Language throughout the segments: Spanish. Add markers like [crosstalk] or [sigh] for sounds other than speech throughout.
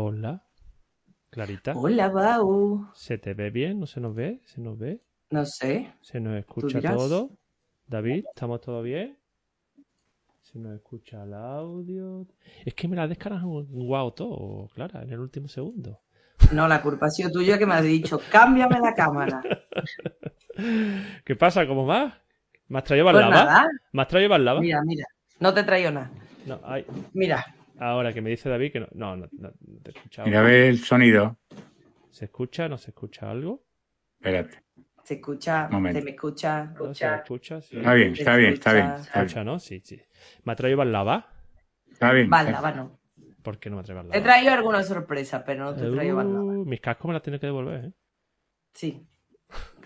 Hola, Clarita. Hola, Bau. ¿Se te ve bien? ¿No se nos ve? ¿Se nos ve? No sé. ¿Se nos escucha todo? David, ¿estamos todo bien? ¿Se nos escucha el audio? Es que me la descargas un guau todo, Clara, en el último segundo. No, la culpa ha sido tuya que me has dicho, cámbiame la cámara. [laughs] ¿Qué pasa? ¿Cómo más? ¿Me has traído Pues lava? nada, ¿Me has traído lava? mira, mira. No te traigo nada. No, ay, Mira, ahora que me dice David que no. No, no, no, no te he escuchado. Mira, ve el sonido. ¿Se escucha? ¿No se escucha algo? Espérate. se escucha, Momento. se me escucha, ¿No se escucha. escucha? Sí. Está bien, está bien, está bien. escucha. Está bien. ¿Escucha, no? Sí, sí. ¿Me ha traído lava? Está bien. Vale, lava no. ¿Por qué no me ha traído He lava? traído alguna sorpresa, pero no te he traído. Uh, mis cascos me las tiene que devolver, ¿eh? Sí.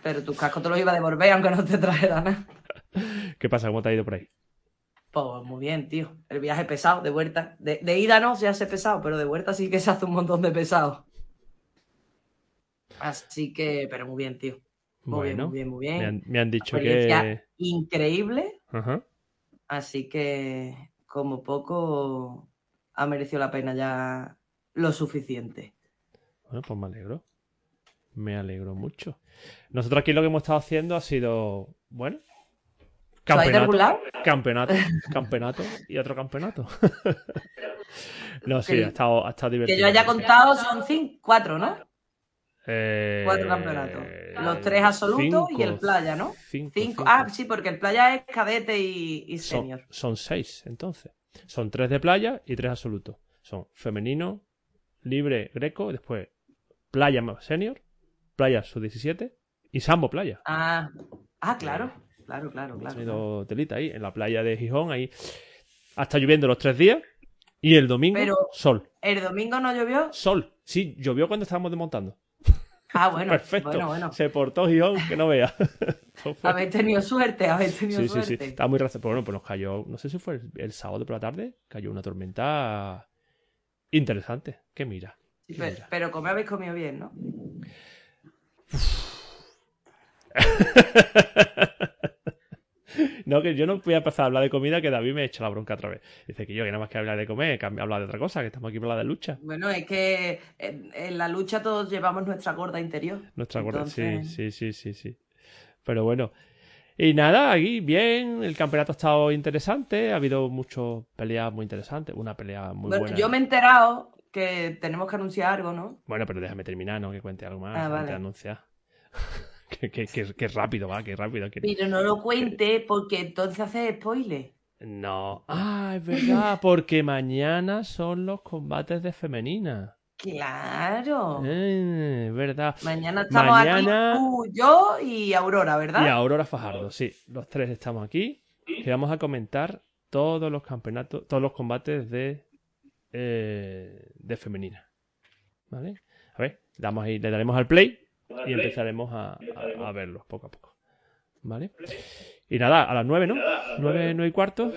Pero tus cascos te los iba a devolver aunque no te trajera nada. [laughs] ¿Qué pasa? ¿Cómo te ha ido por ahí? Pues muy bien, tío. El viaje pesado, de vuelta. De, de ida no se hace pesado, pero de vuelta sí que se hace un montón de pesado. Así que, pero muy bien, tío. Muy bueno, bien, muy bien, muy me bien. han, me han dicho que... increíble. Ajá. Así que, como poco, ha merecido la pena ya lo suficiente. Bueno, pues me alegro. Me alegro mucho. Nosotros aquí lo que hemos estado haciendo ha sido, bueno, ¿Tú has ido a algún campeonato, campeonato, [laughs] campeonato y otro campeonato. [laughs] no, sí, Que- ha estado, ha estado Que divertido. yo haya contado son cinco, cuatro, ¿no? Eh, Cuatro campeonatos. Los tres absolutos y el playa, ¿no? Cinco. Ah, sí, porque el playa es cadete y, senior. son seis, entonces. Son tres de playa y tres absolutos. Son femenino, libre, greco, después playa senior, playa sub-17 y sambo playa. Ah, ah, claro. Claro, claro, claro. telita ahí, en la playa de Gijón, ahí. Hasta lloviendo los tres días. Y el domingo, Pero- sol. ¿El domingo no llovió? Sol. Sí, llovió cuando estábamos desmontando. Ah, bueno. Perfecto. Bueno, bueno. Se portó Gijón, que no vea. [laughs] Habéis tenido suerte, habéis tenido Sí, sí, sí. suerte. Estaba muy. Pero bueno, pues nos cayó, no sé si fue el, el sábado por la tarde, cayó una tormenta interesante. Que mira. Sí, pero, mira. pero como habéis comido bien, ¿no? [laughs] [laughs] No, que yo no voy a empezar a hablar de comida, que David me echa la bronca otra vez. Dice que yo, que nada más que hablar de comer, que hablar de otra cosa, que estamos aquí para hablar de lucha. Bueno, es que en, en la lucha todos llevamos nuestra gorda interior. Nuestra guardia, sí, sí, sí, sí, sí. Pero bueno. Y nada, aquí bien, el campeonato ha estado interesante, ha habido muchas peleas muy interesantes, una pelea muy Bueno, buena. yo me he enterado que tenemos que anunciar algo, ¿no? Bueno, pero déjame terminar, ¿no? Que cuente algo más Ah, vale. de anunciar. [laughs] que, que, rápido, va, que rápido. que- Pero no lo cuente porque entonces hace spoiler. No. Ah, es verdad, porque mañana son los combates de femenina. Claro. Eh, es verdad. Mañana estamos Mañana- aquí tú, yo y Aurora, ¿verdad? Y Aurora Fajardo, sí. Los tres estamos aquí. Que vamos a comentar todos los campeonatos, todos los combates de, eh, de femenina. ¿Vale? A ver, damos ahí, le daremos al play y empezaremos a, a- a verlos poco a poco. ¿Vale? Y nada, a las nueve, ¿no? Nueve, nueve y cuarto.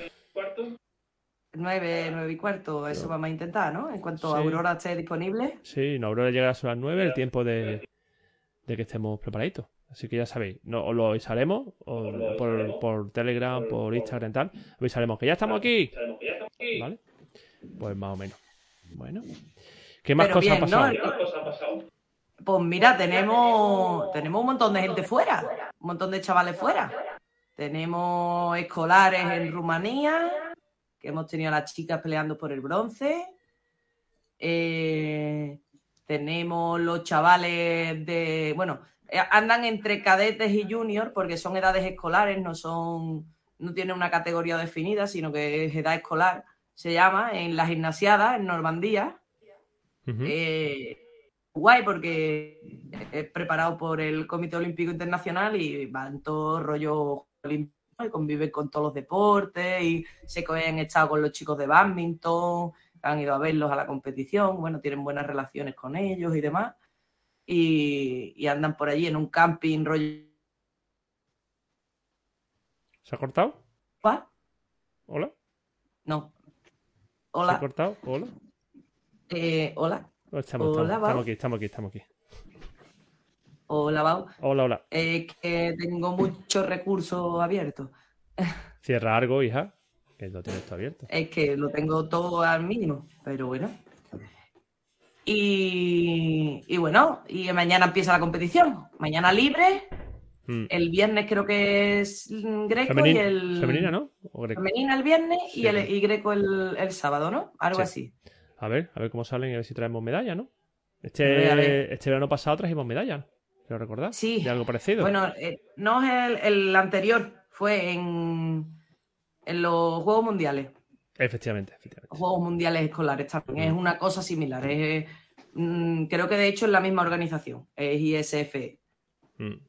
Nueve, nueve y cuarto, eso vamos a intentar, ¿no? En cuanto Sí. Aurora esté disponible. Sí, no, Aurora llegará a las nueve, el tiempo de, de que estemos preparaditos. Así que ya sabéis, no, os lo avisaremos o por, por Telegram, por Instagram y tal. Avisaremos que ya estamos aquí. ¿Vale? Pues más o menos. Bueno. ¿Qué más Pero cosas bien, ha ¿no? Pues mira, tenemos, tenemos un montón de gente fuera, un montón de chavales fuera. Tenemos escolares en Rumanía, que hemos tenido a las chicas peleando por el bronce. Eh, tenemos los chavales de, bueno, eh, andan entre cadetes y junior porque son edades escolares, no son, no tienen una categoría definida, sino que es edad escolar, se llama, en las gimnasiadas en Normandía. Eh, guay porque es preparado por el Comité Olímpico Internacional y van todo rollo olim- y conviven con todos los deportes y sé que han estado con los chicos de badminton, han ido a verlos a la competición, bueno, tienen buenas relaciones con ellos y demás. Y, andan por allí en un camping rollo. ¿Se ha cortado? ¿Hola? No. Hola. ¿Se ha cortado? ¿Hola? Eh, hola. Estamos, hola, estamos, aquí, estamos aquí, estamos aquí. Hola, Bau. Hola, hola. Es que tengo muchos recursos abiertos. [laughs] Cierra algo, hija, que lo tienes todo abierto. Es que lo tengo todo al mínimo, pero bueno. Y, bueno, y mañana empieza la competición. Mañana libre. Hmm. El viernes creo que es Greco y el. Femenina, ¿no? Femenina el viernes y, el, y Greco el, sábado, ¿no? Algo así. A ver, a ver cómo salen y a ver si traemos medalla, ¿no? Este, este verano pasado trajimos medalla. ¿Lo recordás? Sí. ¿De algo parecido? Bueno, eh, no es el, anterior, fue en, en los Juegos Mundiales. Efectivamente, efectivamente. Juegos Mundiales Escolares también. Es una cosa similar. Mm, creo que de hecho es la misma organización. Es ISF. Mm,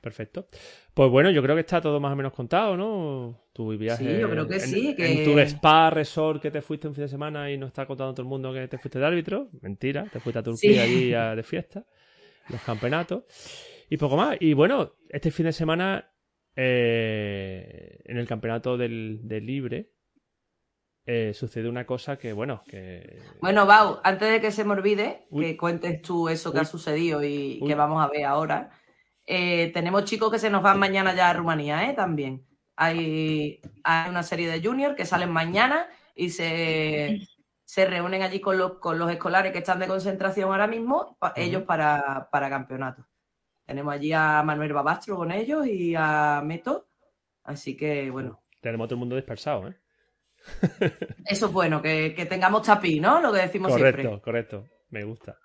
perfecto. Pues bueno, yo creo que está todo más o menos contado, ¿no? Tu viaje. Sí, yo creo que sí. En tu spa resort que te fuiste un fin de semana y no está contando todo el mundo que te fuiste de árbitro. Mentira, te fuiste a Turquía allí de fiesta los campeonatos. Y poco más. Y bueno, este fin de semana, eh, en el campeonato del, libre, eh, sucede una cosa que, bueno, que... Bueno, Bau, antes de que se me olvide, que cuentes tú eso que ha sucedido y que vamos a ver ahora, eh, tenemos chicos que se nos van mañana ya a Rumanía, ¿eh? También. Hay, hay una serie de juniors que salen mañana y se, se reúnen allí con los, con los escolares que están de concentración ahora mismo, ellos para, para campeonatos. Tenemos allí a Manuel Babastro con ellos y a Meto. Así que, bueno. Tenemos todo el mundo dispersado, ¿eh? Eso es bueno, que, tengamos tapí, ¿no? Lo que decimos correcto, siempre. Correcto, correcto. Me gusta.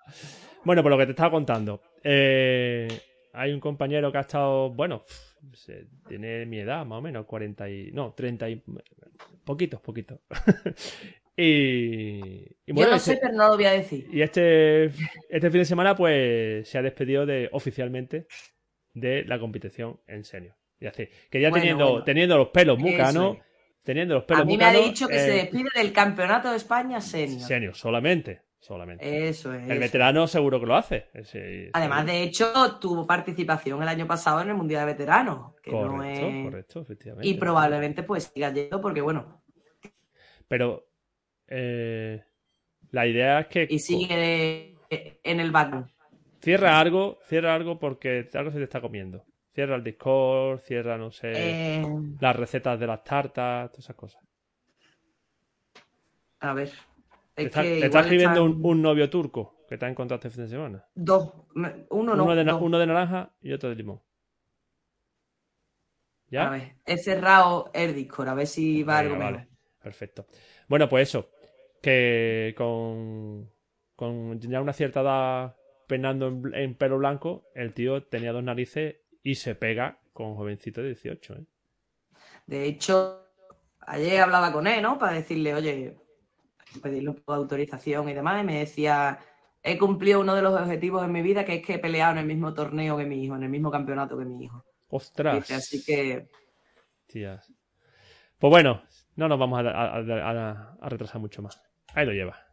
Bueno, por lo que te estaba contando. Eh, hay un compañero que ha estado, bueno, tiene mi edad, más o menos, 40 y... No, 30 y... Poquitos, poquitos. [laughs] Y, bueno, Yo no sé, pero no lo voy a decir. Y este, este fin de semana, pues, se ha despedido de, oficialmente de la competición en serio. Y así, que ya teniendo, teniendo los pelos mucanos, teniendo los pelos A mí me ha dicho que se eh, despide del campeonato de España senior. Senior, solamente. Solamente. Eso es. El veterano seguro que lo hace. Además, de hecho, tuvo participación el año pasado en el Mundial de Veteranos. correcto, correcto, efectivamente. Y probablemente pues siga yendo porque, bueno. Pero eh, la idea es que. Y sigue en el background. Cierra algo, cierra algo porque algo se te está comiendo. Cierra el Discord, cierra, no sé, eh. las recetas de las tartas, todas esas cosas. A ver. ¿Te, está, escribiendo un, novio turco que te ha encontrado este fin de semana? Dos. Uno no. Uno de, naranja y otro de limón. ¿Ya? A ver, he cerrado el Discord, a ver si va algo vale. Perfecto. Bueno, pues eso que con, con ya una cierta edad penando en, pelo blanco, el tío tenía dos narices y se pega con un jovencito de 18. ¿eh? De hecho, ayer hablaba con él, ¿no? Para decirle, oye, pedirle un poco de autorización y demás, y me decía, he cumplido uno de los objetivos en mi vida, que es que he peleado en el mismo torneo que mi hijo, en el mismo campeonato que mi hijo. ¡Ostras! así que... Tías. Pues bueno, no nos vamos a retrasar mucho más. Ahí lo lleva.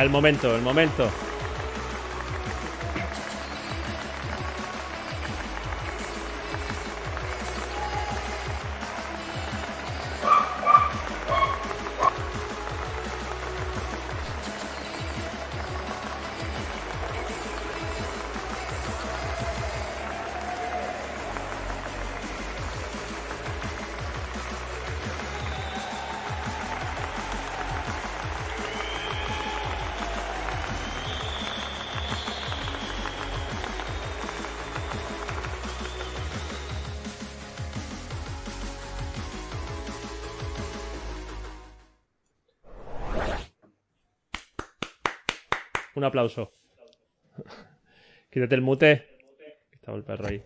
El momento, el momento. Un aplauso. [laughs] Quítate el mute. Estaba el perro ahí.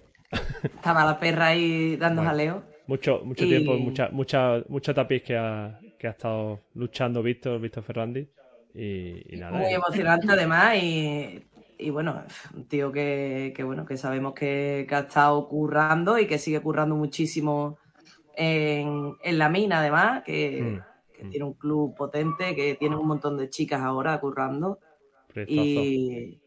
Estaba la perra ahí dando Bueno. jaleo. Mucho, mucho Y- tiempo, mucha, mucha, mucho tapiz que ha, que ha estado luchando Víctor, Víctor Ferrandi. Y, y nada. Muy eh, emocionante además y, y bueno, un tío que, que, bueno, que sabemos que, que ha estado currando y que sigue currando muchísimo en, en la mina además, que, Mm, que mm. tiene un club potente, que tiene un montón de chicas ahora currando. Y,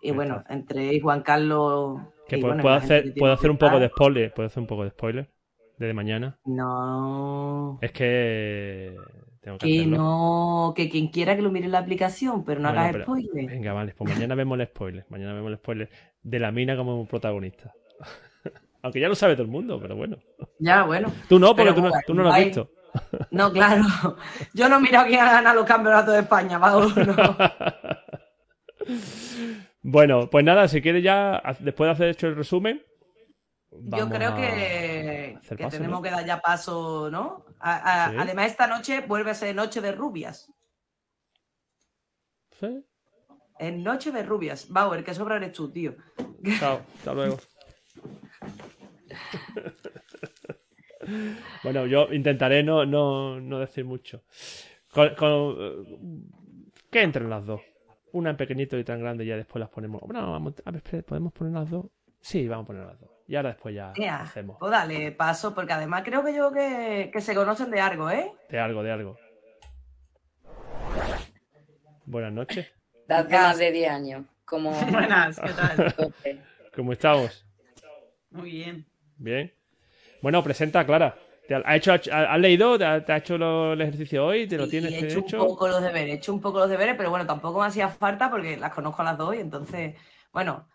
y bueno, entre Juan Carlos... Que y, puedo, bueno, hacer, que puedo hacer un poco de spoiler. Puedo hacer un poco de spoiler. Desde mañana. No... Es que tengo que no, que quien quiera que lo mire en la aplicación, pero no Bueno, hagas pero- spoiler. Venga, vale, pues mañana vemos el spoiler. Mañana vemos el spoiler de la mina como protagonista. [laughs] Aunque ya lo sabe todo el mundo, pero bueno. Ya, bueno. Tú no, porque Pero tú no, tú no lo has guay. visto. No, claro. Yo no he mirado quién ha ganado los campeonatos de España, vamos. No. [laughs] Bueno, pues nada, si quieres ya, después de hacer hecho el resumen. Yo creo que, que paso, tenemos ¿no? que dar ya paso, ¿no? A- a- Sí. Además, esta noche vuelve a ser Noche de Rubias. Sí. Es Noche de Rubias. Bauer, que sobra eres tú, tío. Chao, hasta luego. [laughs] bueno, yo intentaré no, no, no decir mucho. Con- con, eh, que entren las dos. Una en pequeñito y tan grande y ya después las ponemos. Bueno, vamos, a ver, ¿podemos poner las dos? Sí, vamos a poner las dos. Y ahora después ya hacemos. pues dale paso, porque además creo que yo que, que se conocen de algo, ¿eh? De algo, de algo. Buenas noches. Das ganas de 10 años. Como [laughs] Buenas, ¿qué tal? [laughs] ¿Cómo estamos? Muy bien. Bien. Bueno, presenta, Clara. ¿Te ha- ha hecho, ha- ¿Has leído? ¿Te ha, te ha hecho lo- el ejercicio hoy? ¿Te lo tienes y he que hecho, hecho? un poco los deberes, he hecho un poco los deberes, pero bueno, tampoco me hacía falta porque las conozco a las dos y entonces, bueno,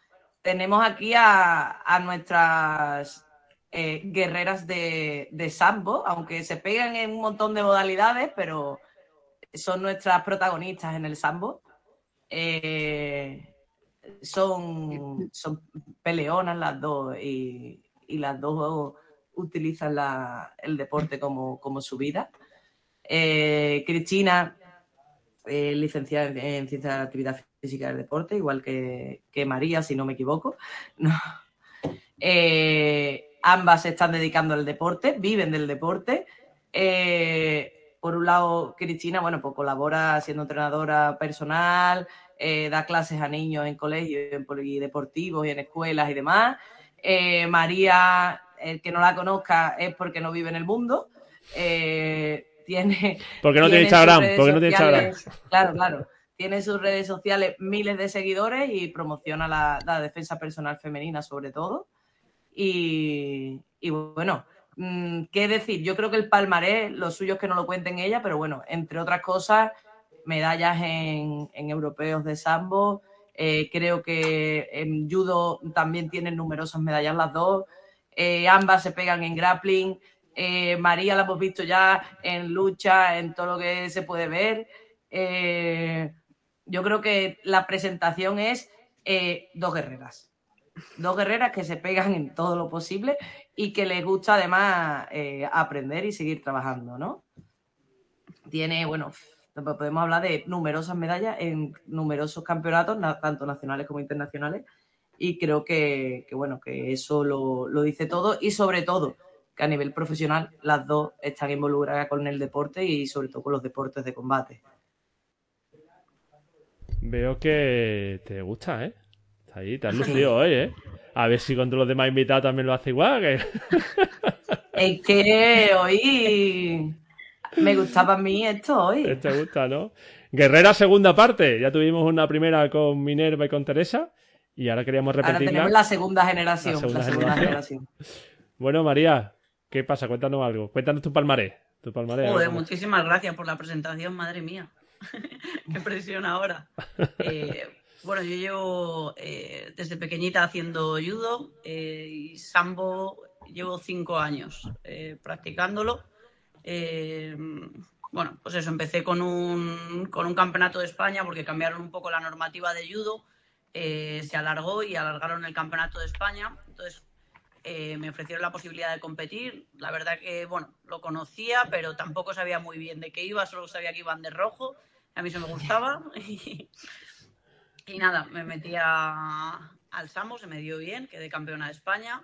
tenemos aquí a, a nuestras eh, guerreras de, de sambo, aunque se pegan en un montón de modalidades, pero son nuestras protagonistas en el sambo. Eh, son, son peleonas las dos y, y las dos utilizan el deporte como, como su vida. Eh, Cristina, eh, licenciada en, en Ciencias de la Actividad Física del Deporte, igual que, que María, si no me equivoco. [laughs] Eh, ambas se están dedicando al deporte, viven del deporte. Eh, por un lado, Cristina, bueno, pues colabora siendo entrenadora personal, da clases a niños en colegios, en polideportivos y en escuelas y demás. María, el que no la conozca es porque no vive en el mundo. Eh, tiene Porque no tiene Instagram. Porque no tiene Instagram. Claro, claro. Tiene sus redes sociales miles de seguidores y promociona la, la defensa personal femenina sobre todo. Y, y bueno, mm, ¿qué decir? Yo creo que el palmarés, lo suyo es que no lo cuenten ella, pero bueno, entre otras cosas, medallas en, en europeos de sambo. Eh, creo que en judo también tienen numerosas medallas las dos. Eh, ambas se pegan en grappling. Eh, María la hemos visto ya en lucha, en todo lo que se puede ver. Eh, yo creo que la presentación es dos guerreras. Dos guerreras que se pegan en todo lo posible y que les gusta además aprender y seguir trabajando, ¿no? Tiene, bueno, podemos hablar de numerosas medallas en numerosos campeonatos, na- tanto nacionales como internacionales, y creo que, que, bueno, que eso lo, lo dice todo y sobre todo que a nivel profesional las dos están involucradas con el deporte y sobre todo con los deportes de combate. Veo que te gusta, ¿eh? Está ahí, te has lucido hoy, ¿eh? A ver si con todos los demás invitados también lo hace igual. [laughs] Es que hoy me gustaba a mí esto hoy. te gusta, ¿no? Guerrera segunda parte. Ya tuvimos una primera con Minerva y con Teresa. Y ahora queríamos Ahora repetirla. tenemos la segunda generación. La segunda la segunda generación. generación. [laughs] Bueno, María, ¿qué pasa? Cuéntanos algo. Cuéntanos tu palmarés. Tu palmarés. Joder, muchísimas gracias por la presentación, madre mía. [laughs] Qué presión ahora. [laughs] Eh, bueno, yo llevo eh, desde pequeñita haciendo judo eh, y sambo llevo cinco años eh, practicándolo. Eh, bueno, pues eso, empecé con un, con un campeonato de España porque cambiaron un poco la normativa de judo, eh, se alargó y alargaron el campeonato de España. Entonces eh, me ofrecieron la posibilidad de competir. La verdad que, bueno, lo conocía, pero tampoco sabía muy bien de qué iba, solo sabía que iban de rojo. A mí eso me gustaba. [laughs] [laughs] Y, y nada, me metí a- al Sambo, se me dio bien, quedé campeona de España.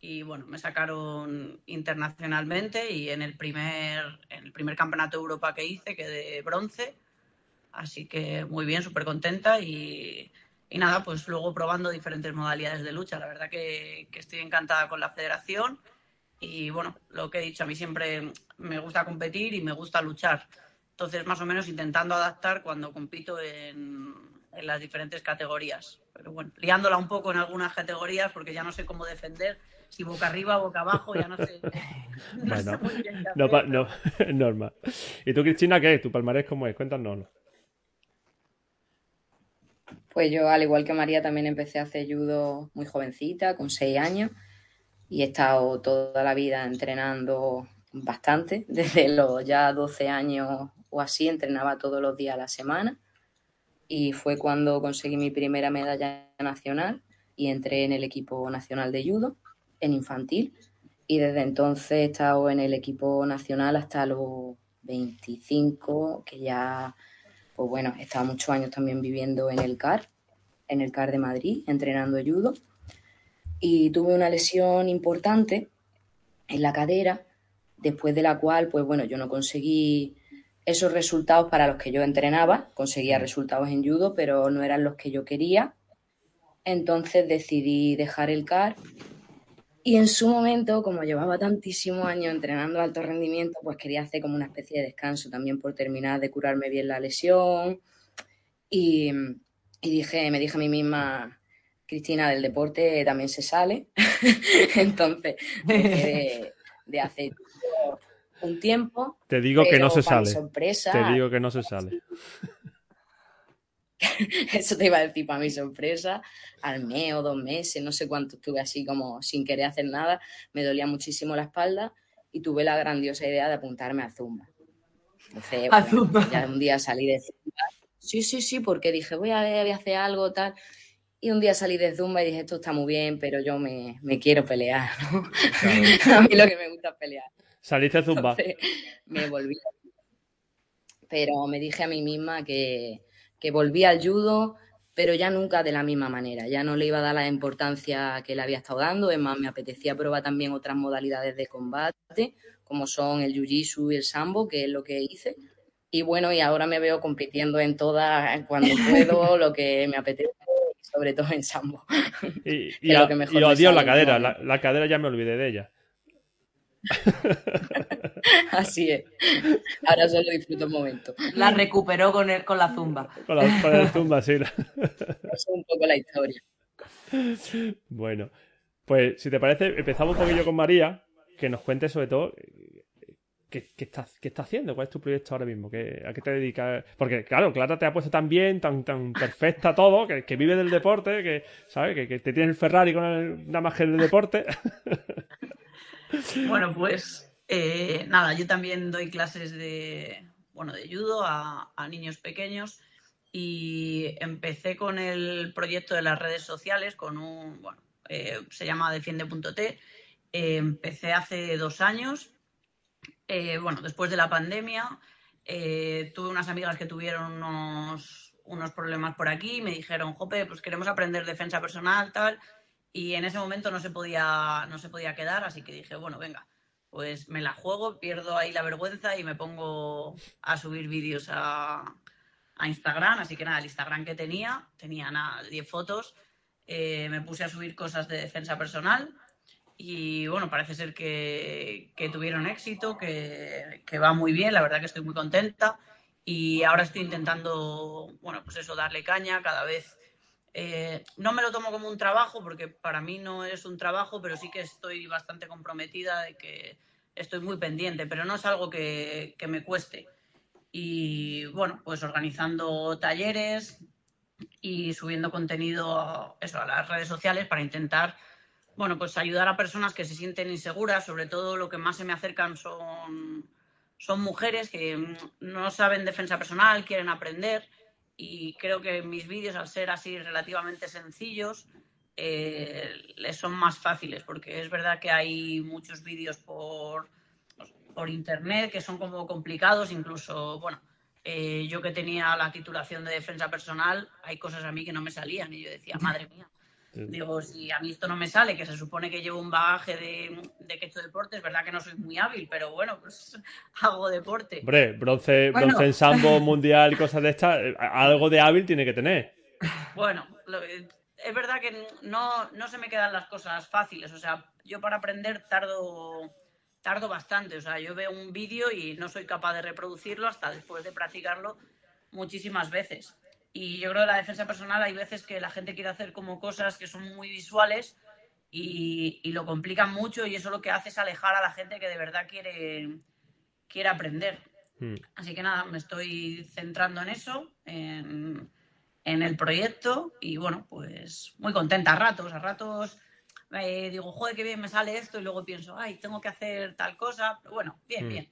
Y bueno, me sacaron internacionalmente y en el primer, en el primer campeonato de Europa que hice quedé bronce. Así que muy bien, súper contenta y, y nada, pues luego probando diferentes modalidades de lucha. La verdad que, que estoy encantada con la federación y bueno, lo que he dicho, a mí siempre me gusta competir y me gusta luchar. Entonces, más o menos intentando adaptar cuando compito en, en las diferentes categorías. Pero bueno, liándola un poco en algunas categorías porque ya no sé cómo defender, si boca arriba, boca abajo, ya no sé. [laughs] [laughs] no sé Bueno, muy bien qué No, no, [laughs] normal. ¿Y tú, Cristina, qué? ¿Tu palmarés cómo es? Cuéntanos. Pues yo, al igual que María, también empecé a hacer judo muy jovencita, con seis años, y he estado toda la vida entrenando bastante. [laughs] Desde los ya 12 años o así, entrenaba todos los días a la semana. Y fue cuando conseguí mi primera medalla nacional y entré en el equipo nacional de judo, en infantil. Y desde entonces he estado en el equipo nacional hasta los 25, que ya pues bueno, he estado muchos años también viviendo en el CAR, en el CAR de Madrid, entrenando judo. Y tuve una lesión importante en la cadera, después de la cual, pues bueno, yo no conseguí esos resultados para los que yo entrenaba, conseguía resultados en judo, pero no eran los que yo quería. Entonces decidí dejar el CAR y en su momento, como llevaba tantísimos años entrenando alto rendimiento, pues quería hacer como una especie de descanso también por terminar de curarme bien la lesión. Y, y dije, me dije a mí misma, Cristina, del deporte también se sale. [laughs] Entonces, de, de hacer un tiempo. Te digo que no se sale. sorpresa, Te digo que no se sale. [laughs] Eso te iba a decir para mi sorpresa, al mes o dos meses, no sé cuánto estuve así como sin querer hacer nada, me dolía muchísimo la espalda y tuve la grandiosa idea de apuntarme a Zumba. Entonces, A bueno, Zumba. ya un día salí de Zumba. Sí, sí, sí, porque dije, voy a ver, voy a hacer algo, tal. Y un día salí de Zumba y dije, esto está muy bien, pero yo me, me quiero pelear, ¿no? [laughs] a mí lo que me gusta es pelear. Saliste zumba. Entonces, me volví. Pero me dije a mí misma que, que volví al judo, pero ya nunca de la misma manera. Ya no le iba a dar la importancia que le había estado dando. Es más, me apetecía probar también otras modalidades de combate, como son el jiu-jitsu y el sambo, que es lo que hice. Y bueno, y ahora me veo compitiendo en todas, cuando [laughs] puedo, lo que me apetece, sobre todo en sambo. Y, [laughs] lo que mejor y odio la cadera. la cadera ya me olvidé de ella. [laughs] Así es. Ahora solo disfruto un momento. La recuperó con, el, con la zumba. Con, la, con zumba, sí. la- Esa es un poco la historia. Bueno, pues si te parece, empezamos un poquillo con María, que nos cuente sobre todo qué, qué estás, qué está haciendo, cuál es tu proyecto ahora mismo, ¿Qué- a qué te dedicas. Porque, claro, Clara te ha puesto tan bien, tan, tan perfecta todo, que, que vive del deporte, que, ¿sabes? Que, que te tiene el Ferrari con el, nada más que el deporte. [laughs] Bueno, pues eh, nada, yo también doy clases de, bueno, de judo a, niños pequeños y empecé con el proyecto de las redes sociales con un, bueno, eh, se llama defiende.t. Eh, empecé hace dos años. Bueno, después de la pandemia, tuve unas amigas que tuvieron unos, unos problemas por aquí me dijeron, Jope, pues queremos aprender defensa personal, tal. Y en ese momento no se podía, no se podía quedar, así que dije, bueno, venga, pues me la juego, pierdo ahí la vergüenza y me pongo a subir vídeos a, a Instagram. Así que nada, el Instagram que tenía, tenía nada, 10 fotos, eh, me puse a subir cosas de defensa personal y bueno, parece ser que, que tuvieron éxito, que, que va muy bien, la verdad que estoy muy contenta. y ahora estoy intentando, bueno, pues eso, darle caña cada vez. Eh, no me lo tomo como un trabajo porque para mí no es un trabajo, pero sí que estoy bastante comprometida de que estoy muy pendiente, pero no es algo que, me cueste. Y bueno, pues organizando talleres y subiendo contenido a, eso, a las redes sociales para intentar bueno, pues ayudar a personas que se sienten inseguras, sobre todo lo que más se me acercan son son mujeres que mm, no saben defensa personal, quieren aprender y creo que mis vídeos, al ser así relativamente sencillos, eh, les son más fáciles, porque es verdad que hay muchos vídeos por, por internet que son como complicados, incluso, bueno, eh, yo que tenía la titulación de defensa personal, hay cosas a mí que no me salían y yo decía, [laughs] madre mía, Digo, si a mí esto no me sale, que se supone que llevo un bagaje de, de que he hecho deporte, es verdad que no soy muy hábil, pero bueno, pues [laughs] hago deporte. Hombre, bronce, bronce en sambo [laughs] mundial y cosas de estas, eh, algo de hábil tiene que tener. Bueno, es verdad que no, no se me quedan las cosas fáciles, o sea, yo para aprender tardo, tardo bastante, o sea, yo veo un vídeo y no soy capaz de reproducirlo hasta después de practicarlo muchísimas veces. Y yo creo que la defensa personal hay veces que la gente quiere hacer como cosas que son muy visuales y, lo complican mucho y eso lo que hace es alejar a la gente que de verdad quiere, quiere aprender. Hmm. Así que nada, me estoy centrando en eso, en, el proyecto y bueno, pues muy contenta a ratos, a ratos eh, digo, joder, qué bien me sale esto y luego pienso, ay, tengo que hacer tal cosa. Pero bueno, bien, hmm. bien,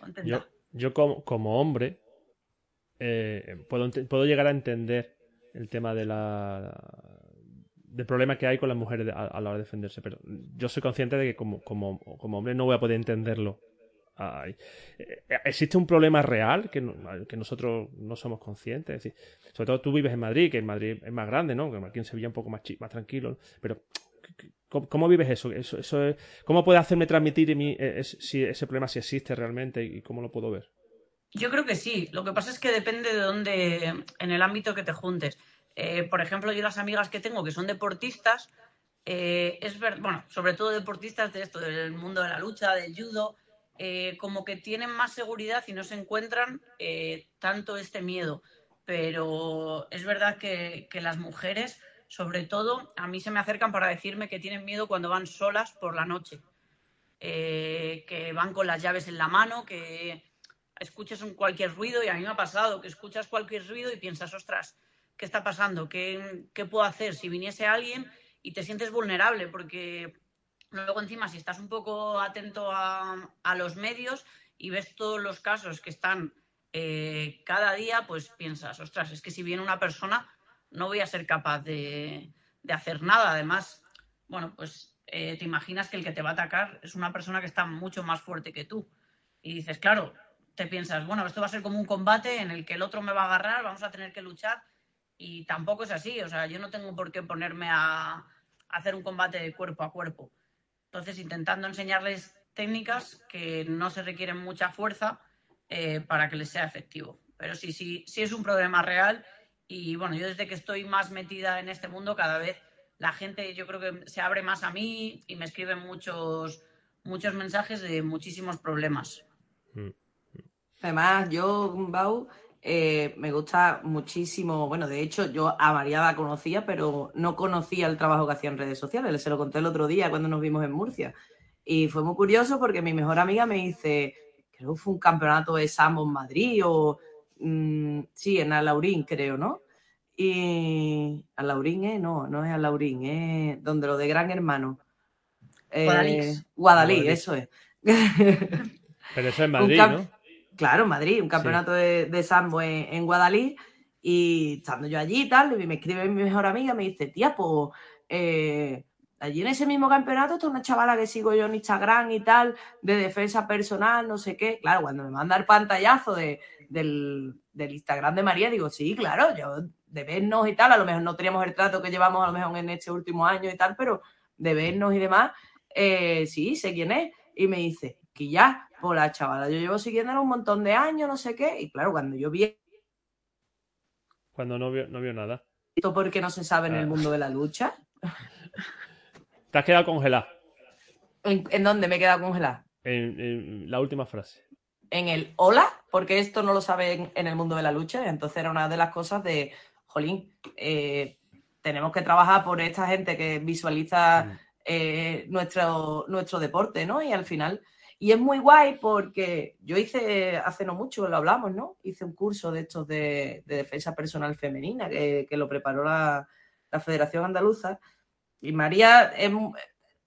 contenta. Yo, como, como hombre, eh, puedo, puedo llegar a entender el tema de la del problema que hay con las mujeres a, la hora de defenderse, pero yo soy consciente de que como, como, como hombre no voy a poder entenderlo. Eh, existe un problema real que, que, nosotros no somos conscientes. decir, sobre todo tú vives en Madrid, que en Madrid es más grande, ¿no? Aquí en Sevilla un poco más, más tranquilo. Pero, ¿cómo, vives eso? eso, eso ¿Cómo puede hacerme transmitir mi, e, si ese problema si existe realmente y cómo lo puedo ver? Yo creo que sí. Lo que pasa es que depende de dónde, en el ámbito que te juntes. Eh, por ejemplo, yo las amigas que tengo que son deportistas, eh, es ver, bueno, sobre todo deportistas de esto, del mundo de la lucha, del judo, eh, como que tienen más seguridad y no se encuentran tanto este miedo. Pero es verdad que, que las mujeres, sobre todo, a mí se me acercan para decirme que tienen miedo cuando van solas por la noche. que van con las llaves en la mano, que, escuchas un cualquier ruido y a mí me ha pasado que escuchas cualquier ruido y piensas, ostras, ¿qué está pasando? ¿Qué, qué puedo hacer? Si viniese alguien y te sientes vulnerable porque luego encima si estás un poco atento a, a los medios y ves todos los casos que están eh, cada día, pues piensas, ostras, es que si viene una persona no voy a ser capaz de, de hacer nada. Además, bueno, pues eh, te imaginas que el que te va a atacar es una persona que está mucho más fuerte que tú. Y dices, claro, te piensas, bueno, esto va a ser como un combate en el que el otro me va a agarrar, vamos a tener que luchar y tampoco es así, o sea, yo no tengo por qué ponerme a, hacer un combate de cuerpo a cuerpo. Entonces, intentando enseñarles técnicas que no se requieren mucha fuerza eh, para que les sea efectivo. Pero sí, sí, sí es un problema real y bueno, yo desde que estoy más metida en este mundo, cada vez la gente yo creo que se abre más a mí y me escriben muchos, muchos mensajes de muchísimos problemas. Mm. Además, yo, Bau, eh, me gusta muchísimo. Bueno, de hecho, yo a María la conocía, pero no conocía el trabajo que hacía en redes sociales. Se lo conté el otro día cuando nos vimos en Murcia. Y fue muy curioso porque mi mejor amiga me dice, creo que fue un campeonato de Sambo en Madrid o. Mm, sí, en Alaurín, creo, ¿no? Y. Alaurín, ¿eh? No, no es Alaurín, es donde lo de Gran Hermano. Eh, Guadalí, eso es. Pero eso es [laughs] Madrid, ¿no? Claro, Madrid, un campeonato de, de, sambo en, Guadalí. Y estando yo allí y tal, y me escribe mi mejor amiga, me dice, tía, pues eh, allí en ese mismo campeonato está una chavala que sigo yo en Instagram y tal, de defensa personal, no sé qué. Claro, cuando me manda el pantallazo de, del, del, Instagram de María, digo, sí, claro, yo de vernos y tal, a lo mejor no teníamos el trato que llevamos a lo mejor en este último año y tal, pero de vernos y demás, eh, sí, sé quién es. Y me dice, que ya, por la chavala, yo llevo siguiéndola un montón de años, no sé qué, y claro, cuando yo vi... Cuando no vio, no vio nada. ¿Esto porque no se sabe en el ah. mundo de la lucha? [laughs] Te has quedado congelada. ¿En, dónde me he quedado congelada? En, la última frase. en el hola, porque esto no lo saben en el mundo de la lucha. Entonces era una de las cosas de, jolín, eh, tenemos que trabajar por esta gente que visualiza Mm. eh, nuestro, nuestro deporte, ¿no? Y al final, y es muy guay porque yo hice hace no mucho, lo hablamos, ¿no? Hice un curso de estos de, de defensa personal femenina que, que lo preparó la, Federación Andaluza. Y María es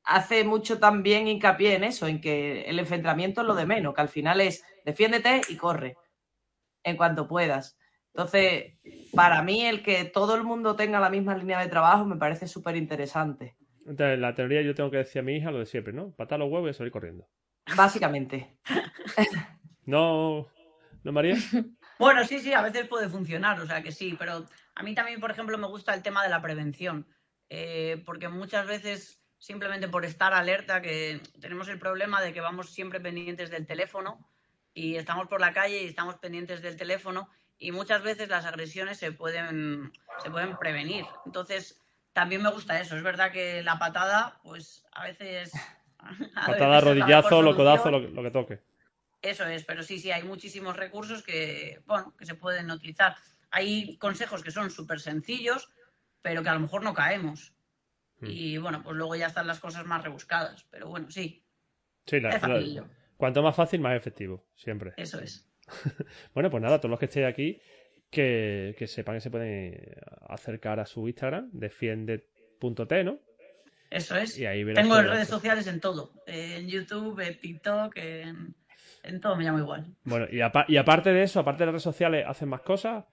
hace mucho también hincapié en eso, en que el enfrentamiento es lo de menos, que al final es defiéndete y corre en cuanto puedas. Entonces, para mí, el que todo el mundo tenga la misma línea de trabajo me parece súper interesante. Entonces, en la teoría yo tengo que decir a mi hija lo de siempre, ¿no? Patar los huevos y salir corriendo. Básicamente. [laughs] ¿No, ¿no María? [laughs] Bueno, sí, sí, a veces puede funcionar, o sea que sí, pero a mí también, por ejemplo, me gusta el tema de la prevención, eh, porque muchas veces simplemente por estar alerta, que tenemos el problema de que vamos siempre pendientes del teléfono y estamos por la calle y estamos pendientes del teléfono y muchas veces las agresiones se pueden, se pueden prevenir. Entonces, también me gusta eso. Es verdad que la patada, pues a veces... Patada, es la mejor rodillazo, lo codazo, solución. lo, lo que toque. Eso es, pero sí, sí, hay muchísimos recursos que, bueno, que se pueden utilizar. Hay consejos que son súper sencillos, pero que a lo mejor no caemos. Mm. Y bueno, pues luego ya están las cosas más rebuscadas. Pero bueno, sí, Sí, la- es la- cuanto más fácil, más efectivo, siempre. Eso es. [laughs] Bueno, pues nada, todos los que estéis aquí, que, que sepan que se pueden acercar a su Instagram, defiende.t, ¿no? Eso es. Y ahí verás Tengo las redes sociales en todo. En YouTube, en TikTok, en, en todo me llamo igual. Bueno, y, y aparte de eso, aparte de las redes sociales, ¿hacen más cosas?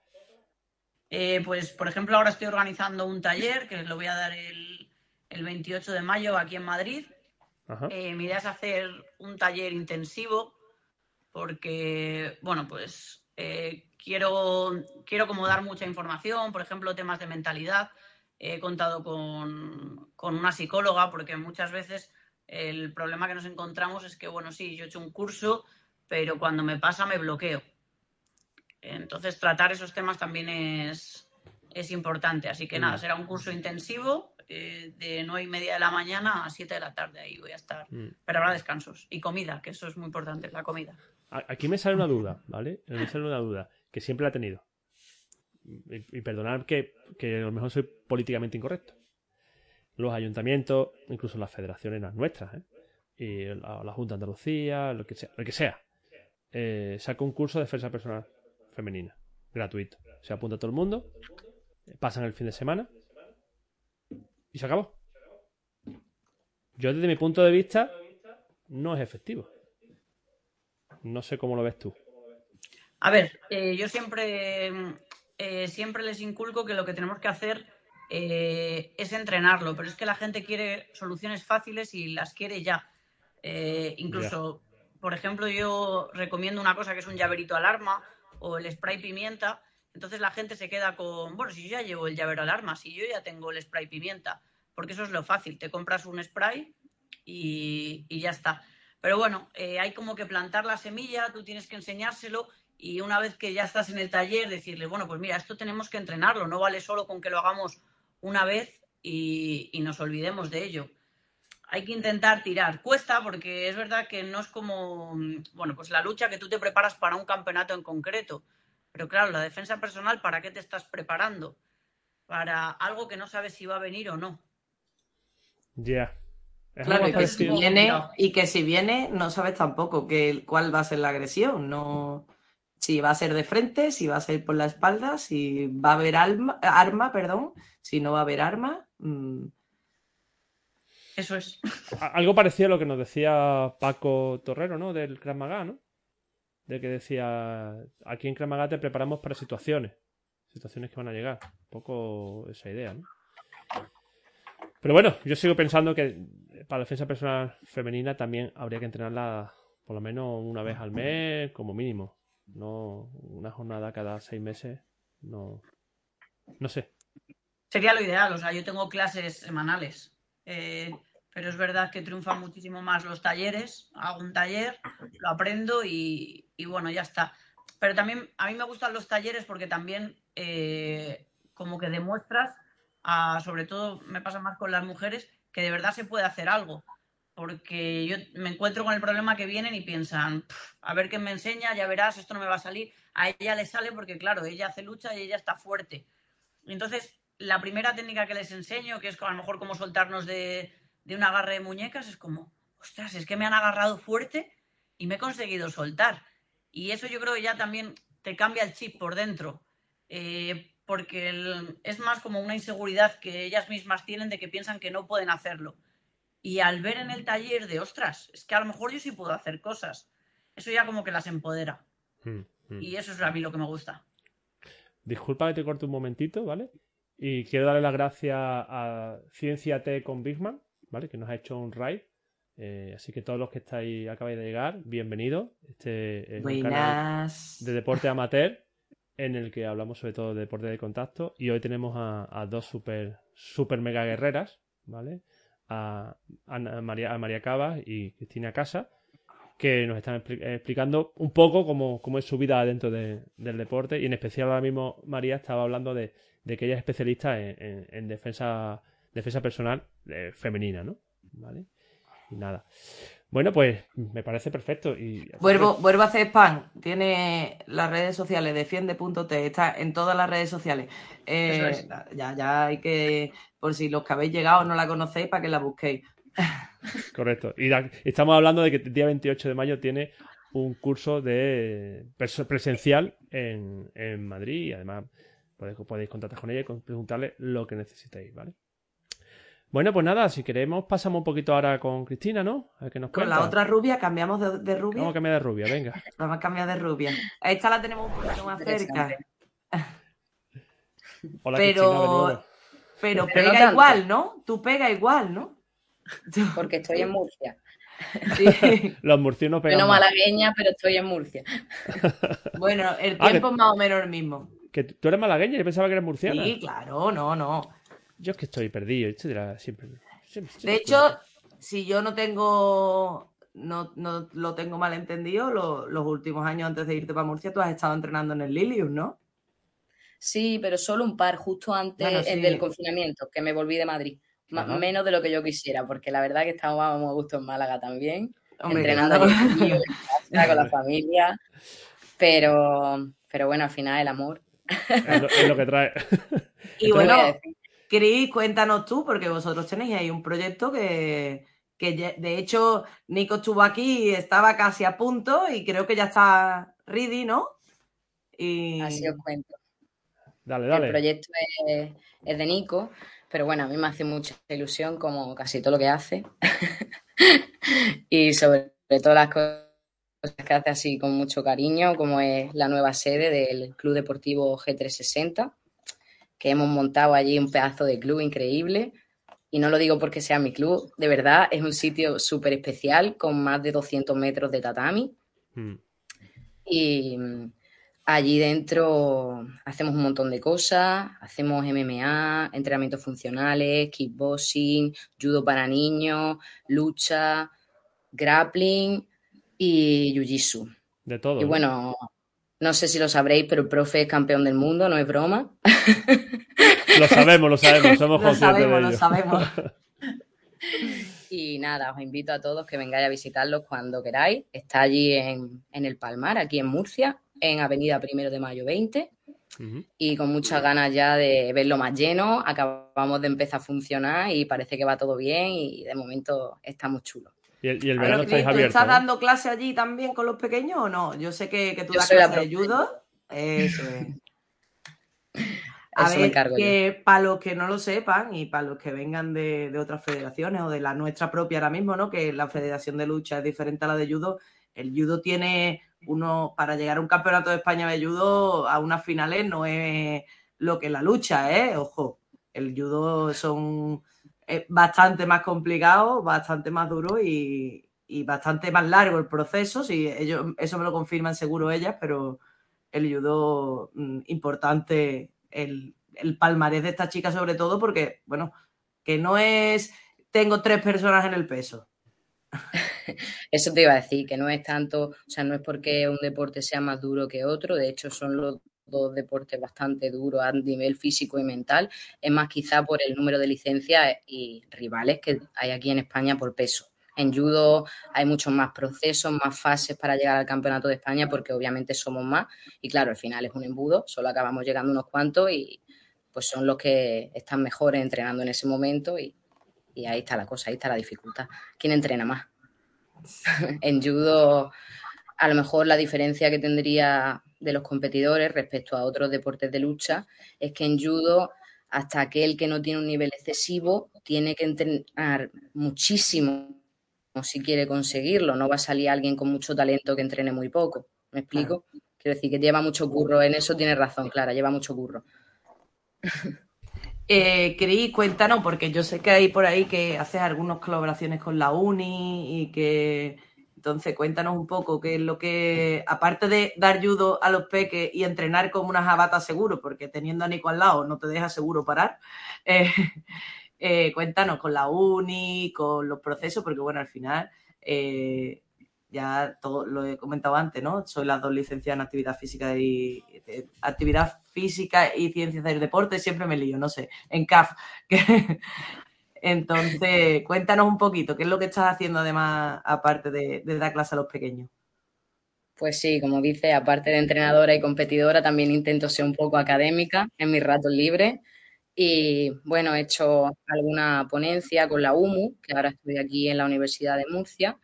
Eh, pues, por ejemplo, ahora estoy organizando un taller que lo voy a dar el, el 28 de mayo aquí en Madrid. Eh, mi idea es hacer un taller intensivo porque, bueno, pues eh, quiero, quiero como dar mucha información, por ejemplo, temas de mentalidad. He contado con, con una psicóloga porque muchas veces el problema que nos encontramos es que, bueno, sí, yo he hecho un curso, pero cuando me pasa me bloqueo. Entonces, tratar esos temas también es, es importante. Así que nada, será un curso intensivo eh, de nueve y media de la mañana a 7 de la tarde. Ahí voy a estar. Mm. Pero habrá descansos y comida, que eso es muy importante, la comida. Aquí me sale una duda, ¿vale? Me sale una duda que siempre la he tenido. Y, y perdonad que, que a lo mejor soy políticamente incorrecto. Los ayuntamientos, incluso las federaciones, las nuestras, ¿eh? Y la, Junta de Andalucía, lo que sea, lo que sea. Eh, un curso de defensa personal femenina, gratuito. Se apunta todo el mundo, pasan el fin de semana y se acabó. Yo desde mi punto de vista no es efectivo. No sé cómo lo ves tú. A ver, eh, yo siempre, eh, siempre les inculco que lo que tenemos que hacer eh, es entrenarlo, pero es que la gente quiere soluciones fáciles y las quiere ya. Eh, incluso, por ejemplo, yo recomiendo una cosa que es un llaverito alarma o el spray pimienta. Entonces la gente se queda con, bueno, si yo ya llevo el llavero alarma, si yo ya tengo el spray pimienta, porque eso es lo fácil, te compras un spray y, y ya está. Pero bueno, eh, hay como que plantar la semilla, tú tienes que enseñárselo y una vez que ya estás en el taller, decirle, bueno, pues mira, esto tenemos que entrenarlo, no vale solo con que lo hagamos una vez y, y nos olvidemos de ello. Hay que intentar tirar. Cuesta porque es verdad que no es como, bueno, pues la lucha que tú te preparas para un campeonato en concreto. Pero claro, la defensa personal, ¿para qué te estás preparando? Para algo que no sabes si va a venir o no. Ya. Es Claro, algo y que si viene, y que si viene, no sabes tampoco que, cuál va a ser la agresión, no si va a ser de frente, si va a ser por la espalda, si va a haber alma- arma, perdón, si no va a haber arma. mm, Eso es. Algo parecido a lo que nos decía Paco Torrero, ¿no? Del Krav Maga, ¿no? De que decía, aquí en Krav Maga te preparamos para situaciones. Situaciones que van a llegar. Un poco esa idea, ¿no? Pero bueno, yo sigo pensando que para la defensa personal femenina también habría que entrenarla por lo menos una vez al mes, como mínimo. No una jornada cada seis meses. No. No sé. Sería lo ideal, o sea, yo tengo clases semanales, eh, pero es verdad que triunfan muchísimo más los talleres. Hago un taller, lo aprendo y, y bueno, ya está. Pero también a mí me gustan los talleres porque también eh, como que demuestras, a- sobre todo me pasa más con las mujeres, que de verdad se puede hacer algo. Porque yo me encuentro con el problema que vienen y piensan, a ver qué me enseña, ya verás, esto no me va a salir. A ella le sale porque, claro, ella hace lucha y ella está fuerte. Entonces, la primera técnica que les enseño, que es a lo mejor como soltarnos de, de un agarre de muñecas, es como, ostras, es que me han agarrado fuerte y me he conseguido soltar. Y eso yo creo que ya también te cambia el chip por dentro. Eh, porque es más como una inseguridad que ellas mismas tienen de que piensan que no pueden hacerlo. Y al ver en el taller de, ostras, es que a lo mejor yo sí puedo hacer cosas, eso ya como que las empodera. Hmm, hmm. Y eso es a mí lo que me gusta. Disculpa que te corte un momentito, ¿vale? Y quiero darle las gracias a Ciencia T con Bigman, ¿vale? Que nos ha hecho un raid. Eh, así que todos los que estáis, acabáis de llegar, bienvenidos. Este es un canal de deporte amateur en el que hablamos sobre todo de deporte de contacto y hoy tenemos a, dos super, super mega guerreras, ¿vale? A, María, a María Cabas y Cristina Casa, que nos están explicando un poco cómo, cómo, es su vida dentro del deporte y en especial ahora mismo María estaba hablando de, que ella es especialista en, defensa, defensa personal eh, femenina, ¿no? ¿Vale? Y nada. Bueno, pues me parece perfecto. Y vuelvo, vuelvo a hacer spam. Tiene las redes sociales, defiende.t, está en todas las redes sociales. Eh, ya, ya hay que, por si los que habéis llegado no la conocéis, para que la busquéis. Correcto. Y estamos hablando de que el día 28 de mayo tiene un curso de presencial en, en Madrid y además podéis, podéis contactar con ella y preguntarle lo que necesitéis, ¿vale? Bueno, pues nada, si queremos pasamos un poquito ahora con Cristina, ¿no? A ver qué nos con la otra rubia, cambiamos de, rubia. Vamos a cambiar de rubia, venga. [laughs] Vamos a cambiar de rubia. Esta la tenemos un poquito más cerca. Hola, pero, pero, pega igual, ¿no? Tú pega igual, ¿no? [laughs] Porque estoy en Murcia. Sí. [laughs] Los murcianos pegan. no malagueña, pero estoy en Murcia. bueno, el ah, tiempo es más o menos el mismo. ¿Que ¿Tú eres malagueña? Yo pensaba que eres murciana. Sí, claro, no, no. Yo es que estoy perdido, siempre. de hecho, si yo no tengo, no, no lo tengo mal entendido, los últimos años antes de irte para Murcia, tú has estado entrenando en el Lilium, ¿no? Sí, pero solo un par, justo antes del confinamiento, que me volví de Madrid. Menos de lo que yo quisiera, porque la verdad que estábamos muy a gusto en Málaga también, entrenando con, [laughs] con la familia. Pero, pero bueno, al final el amor. Es lo, que trae. y bueno, Cris, cuéntanos tú, porque vosotros tenéis ahí un proyecto que, de hecho Nico estuvo aquí y estaba casi a punto y creo que ya está ready, ¿no? Y... Así os cuento. Dale, dale. El proyecto es, de Nico, pero bueno, a mí me hace mucha ilusión como casi todo lo que hace. [laughs] y sobre todo las cosas que hace así con mucho cariño, como es la nueva sede del Club Deportivo G360 que hemos montado allí un pedazo de club increíble. Y no lo digo porque sea mi club, de verdad es un sitio súper especial con más de 200 metros de tatami. Hmm. Y mm, allí dentro hacemos un montón de cosas, hacemos MMA, entrenamientos funcionales, kickboxing, judo para niños, lucha, grappling y jiu-jitsu. De todo. Y bueno, no sé si lo sabréis, pero el profe es campeón del mundo, no es broma. Lo sabemos, lo sabemos, [laughs] somos Lo sabemos, lo sabemos. [laughs] Y nada, os invito a todos que vengáis a visitarlo cuando queráis. Está allí en, el Palmar, aquí en Murcia, en Avenida Primero de Mayo 20. Y con muchas ganas ya de verlo más lleno. Acabamos de empezar a funcionar y parece que va todo bien y de momento está muy chulo. ¿Y el, verano estáis abiertos? ¿Estás dando clase allí también con los pequeños o no? Yo sé que, tú das clase de judo. Eso es. [laughs] A ver, que para los que no lo sepan y para los que vengan de, otras federaciones o de la nuestra propia ahora mismo, ¿no? Que la Federación de Lucha es diferente a la de judo. El judo tiene uno, para llegar a un campeonato de España de judo, a unas finales no es lo que la lucha, ¿eh? Ojo, el judo son es bastante más complicado, bastante más duro y, bastante más largo el proceso. Sí, ellos, eso me lo confirman seguro ellas, pero el judo mm, importante, el, el palmarés de esta chica sobre todo, porque, bueno, que no es tengo tres personas en el peso. [laughs] Eso te iba a decir, que no es tanto, o sea, no es porque un deporte sea más duro que otro, de hecho son los dos deportes bastante duros a nivel físico y mental, es más quizá por el número de licencias y rivales que hay aquí en España por peso. En judo hay muchos más procesos, más fases para llegar al campeonato de España porque obviamente somos más y claro, al final es un embudo, solo acabamos llegando unos cuantos y pues son los que están mejores entrenando en ese momento y, y ahí está la cosa, ahí está la dificultad. ¿Quién entrena más? [laughs] en judo a lo mejor la diferencia que tendría de los competidores respecto a otros deportes de lucha es que en judo hasta aquel que no tiene un nivel excesivo tiene que entrenar muchísimo si quiere conseguirlo. No va a salir alguien con mucho talento que entrene muy poco. ¿Me explico? Quiero decir que lleva mucho curro. En eso tiene razón, Clara, lleva mucho curro. [laughs] Eh, cuéntanos, porque yo sé que hay por ahí que haces algunas colaboraciones con la uni y que entonces, cuéntanos un poco qué es lo que, aparte de dar judo a los peques y entrenar como una jabata seguro, porque teniendo a Nico al lado no te deja seguro parar, [laughs] eh, eh, cuéntanos con la uni, con los procesos, porque bueno, al final, eh, ya todo lo he comentado antes, ¿no? Soy las dos licenciadas en actividad física y actividad física y ciencias del deporte, siempre me lío, no sé, en CAF, [laughs] Entonces, cuéntanos un poquito, ¿qué es lo que estás haciendo además, aparte de, dar clase a los pequeños? Pues sí, como dice, aparte de entrenadora y competidora, también intento ser un poco académica en mis ratos libres. Y bueno, he hecho alguna ponencia con la UMU, que ahora estoy aquí en la Universidad de Murcia.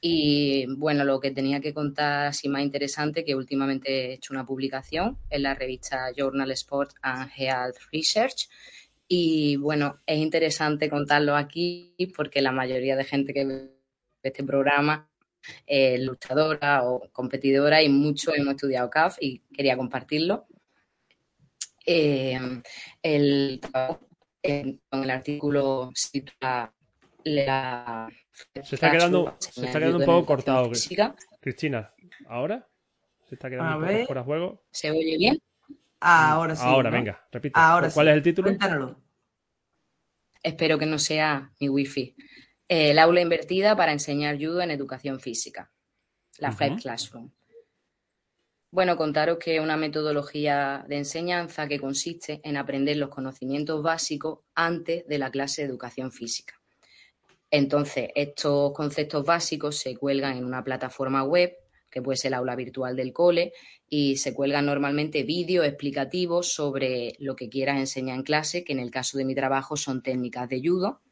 Y bueno, lo que tenía que contar así más interesante, que últimamente he hecho una publicación en la revista Journal Sport and Health Research, y bueno, es interesante contarlo aquí porque la mayoría de gente que ve este programa es luchadora o competidora y muchos hemos estudiado CAF y quería compartirlo. Eh, el, con el artículo se la, se está quedando, se está quedando un poco cortado. Cristina, ¿ahora? ¿Se está quedando un poco fuera de juego? ¿Se oye bien? Ahora sí. Ahora, venga, repite. Ahora ¿Cuál es el título? Cuéntanoslo. Espero que no sea mi wifi. el aula invertida para enseñar judo en educación física. La Flight Classroom. Bueno, contaros que es una metodología de enseñanza que consiste en aprender los conocimientos básicos antes de la clase de educación física. Entonces, estos conceptos básicos se cuelgan en una plataforma web que puede ser el aula virtual del cole, y se cuelgan normalmente vídeos explicativos sobre lo que quieras enseñar en clase, que en el caso de mi trabajo son técnicas de judo.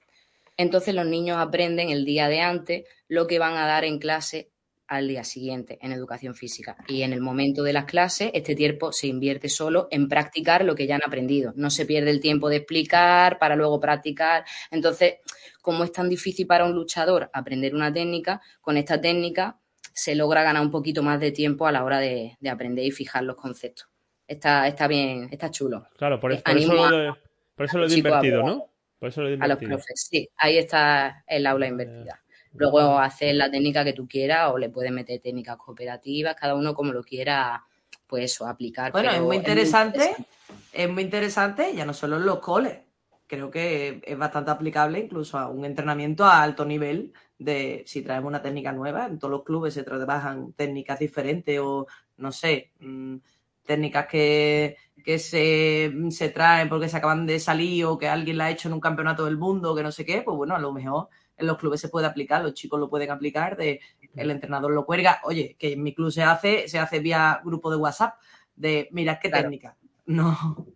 Entonces los niños aprenden el día de antes lo que van a dar en clase al día siguiente en educación física. Y en el momento de las clases, este tiempo se invierte solo en practicar lo que ya han aprendido. No se pierde el tiempo de explicar para luego practicar. Entonces, como es tan difícil para un luchador aprender una técnica, con esta técnica se logra ganar un poquito más de tiempo a la hora de, aprender y fijar los conceptos. Está, está bien, está chulo. Claro, por, eso, lo he invertido, ¿no? Por eso lo he invertido. A los profes, sí, ahí está el aula invertida. Luego hacer la técnica que tú quieras o le puedes meter técnicas cooperativas, cada uno como lo quiera, pues eso, aplicar. Bueno, es muy interesante, es muy interesante, ya no solo en los coles, creo que es bastante aplicable incluso a un entrenamiento a alto nivel de si traemos una técnica nueva, en todos los clubes se trabajan técnicas diferentes o, no sé, mm, técnicas que, se, se, traen porque se acaban de salir o que alguien la ha hecho en un campeonato del mundo, que no sé qué, pues bueno, a lo mejor en los clubes se puede aplicar, los chicos lo pueden aplicar, de el entrenador lo cuelga, oye, que en mi club se hace, se hace vía grupo de WhatsApp, de mira qué técnica. No.